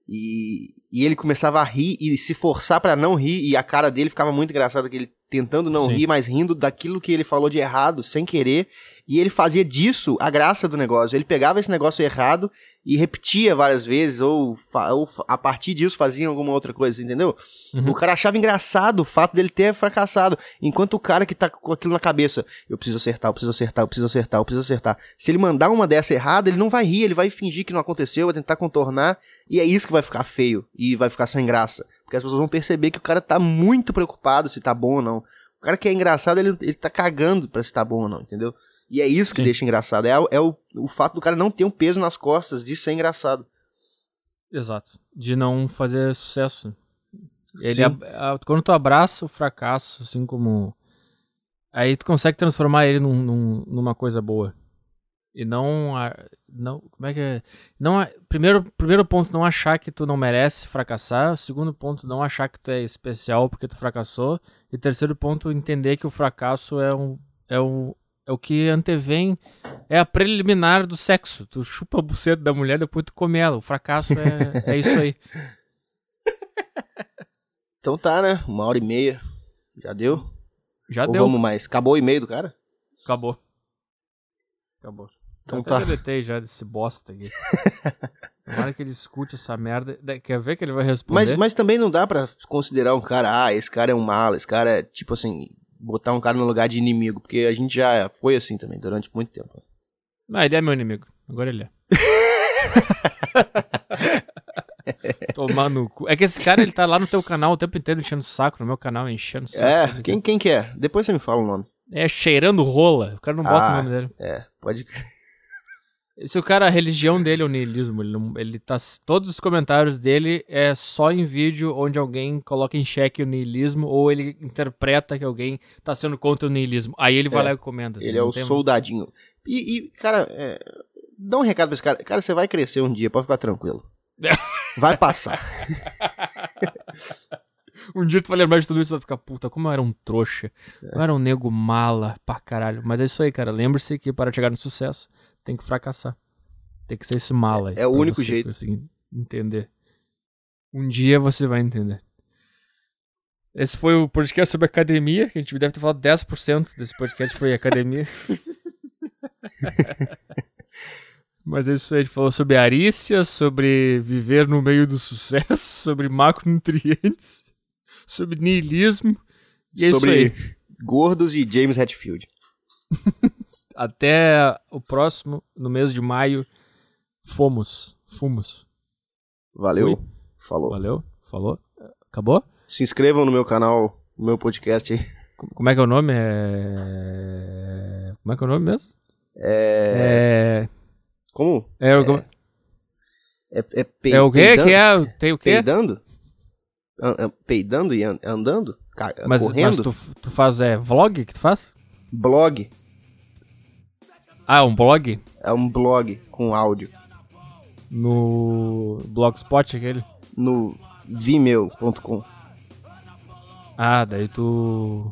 e, e ele começava a rir e se forçar para não rir e a cara dele ficava muito engraçada que ele tentando não Sim. rir, mas rindo daquilo que ele falou de errado, sem querer, e ele fazia disso a graça do negócio. Ele pegava esse negócio errado e repetia várias vezes, ou, ou a partir disso fazia alguma outra coisa, entendeu? Uhum. O cara achava engraçado o fato dele ter fracassado, enquanto o cara que tá com aquilo na cabeça, eu preciso acertar, eu preciso acertar, eu preciso acertar, eu preciso acertar. Se ele mandar uma dessa errada, ele não vai rir, ele vai fingir que não aconteceu, vai tentar contornar, e é isso que vai ficar feio e vai ficar sem graça. Porque as pessoas vão perceber que o cara tá muito preocupado se tá bom ou não. O cara que é engraçado, ele, ele tá cagando pra se tá bom ou não, entendeu? E é isso que Sim. deixa engraçado. É, é o, o fato do cara não ter um peso nas costas de ser engraçado. Exato. De não fazer sucesso. Ele, a, a, quando tu abraça o fracasso, assim como. Aí tu consegue transformar ele num, num, numa coisa boa. E não. não como é que é? Não, primeiro, primeiro ponto, não achar que tu não merece fracassar. Segundo ponto, não achar que tu é especial porque tu fracassou. E terceiro ponto, entender que o fracasso é um. É um é o que antevém, é a preliminar do sexo. Tu chupa a buceta da mulher, depois tu come ela. O fracasso é, é isso aí. Então tá, né? Uma hora e meia. Já deu? Já Ou deu. vamos mais? Acabou o e-mail do cara? Acabou. Acabou. Então Eu tá. deletei já desse bosta aqui. Tomara que ele escute essa merda. Da- Quer ver que ele vai responder? Mas, mas também não dá pra considerar um cara, ah, esse cara é um mala, esse cara é, tipo assim, botar um cara no lugar de inimigo, porque a gente já foi assim também durante muito tempo. Não, ele é meu inimigo. Agora ele é. Tomar no cu. É que esse cara, ele tá lá no teu canal o tempo inteiro enchendo o saco, no meu canal enchendo o saco. É, quem, quem que é? Depois você me fala o nome. É cheirando rola. O cara não bota Ah. o nome dele. É, pode. Se o cara, a religião dele é o niilismo, ele, não, ele tá. Todos os comentários dele é só em vídeo onde alguém coloca em xeque o niilismo ou ele interpreta que alguém tá sendo contra o niilismo. Aí ele vai É, lá e comenta. assim, Ele é o soldadinho. E, e, cara, é, dá um recado pra esse cara. Cara, você vai crescer um dia, pode ficar tranquilo. Vai passar. Um dia tu vai lembrar de tudo isso e vai ficar, puta, como eu era um trouxa. Eu era um nego mala pra caralho. Mas é isso aí, cara. Lembre-se que para chegar no sucesso, tem que fracassar. Tem que ser esse mala aí. É o único você jeito. entender. Um dia você vai entender. Esse foi o podcast sobre academia, que a gente deve ter falado 10% desse podcast foi academia. Mas é isso aí, a gente falou sobre arícia, sobre viver no meio do sucesso, sobre macronutrientes, sobre niilismo. E é Sobre isso aí. gordos e James Hetfield. Até o próximo, no mês de maio, fomos. Fomos. Valeu. Fui. Falou. Valeu? Falou? Acabou? Se inscrevam no meu canal, no meu podcast aí. Como como é que é o nome? É... Como é que é o nome mesmo? É. É. Como? É, o- É, é, pei- é o quê? peidando? Que é? Tem o quê? Peidando? An- an- Peidando e an- andando? Mas, correndo? mas tu, tu faz é vlog que tu faz? Blog. Ah, um blog? É um blog com áudio. No Blogspot aquele? No vimeo.com. Ah, daí tu.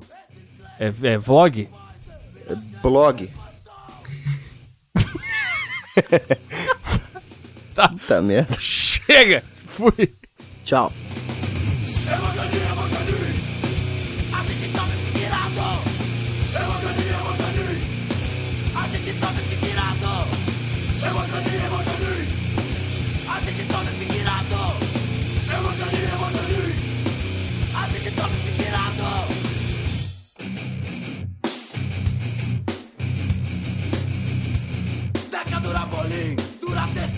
É, é vlog? Blog. Tá. Puta merda. Chega! Fui! Tchau.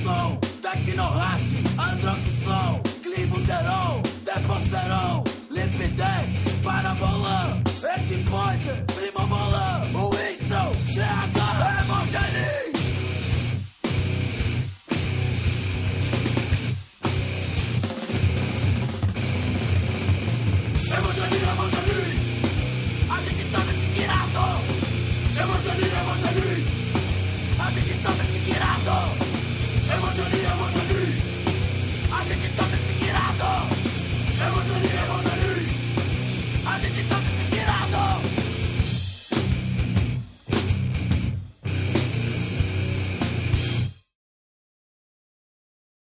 Plutão, Tecnohat, Androxol, Glibuterol, Deposterol, Lipidex, Parabola, Antipoison.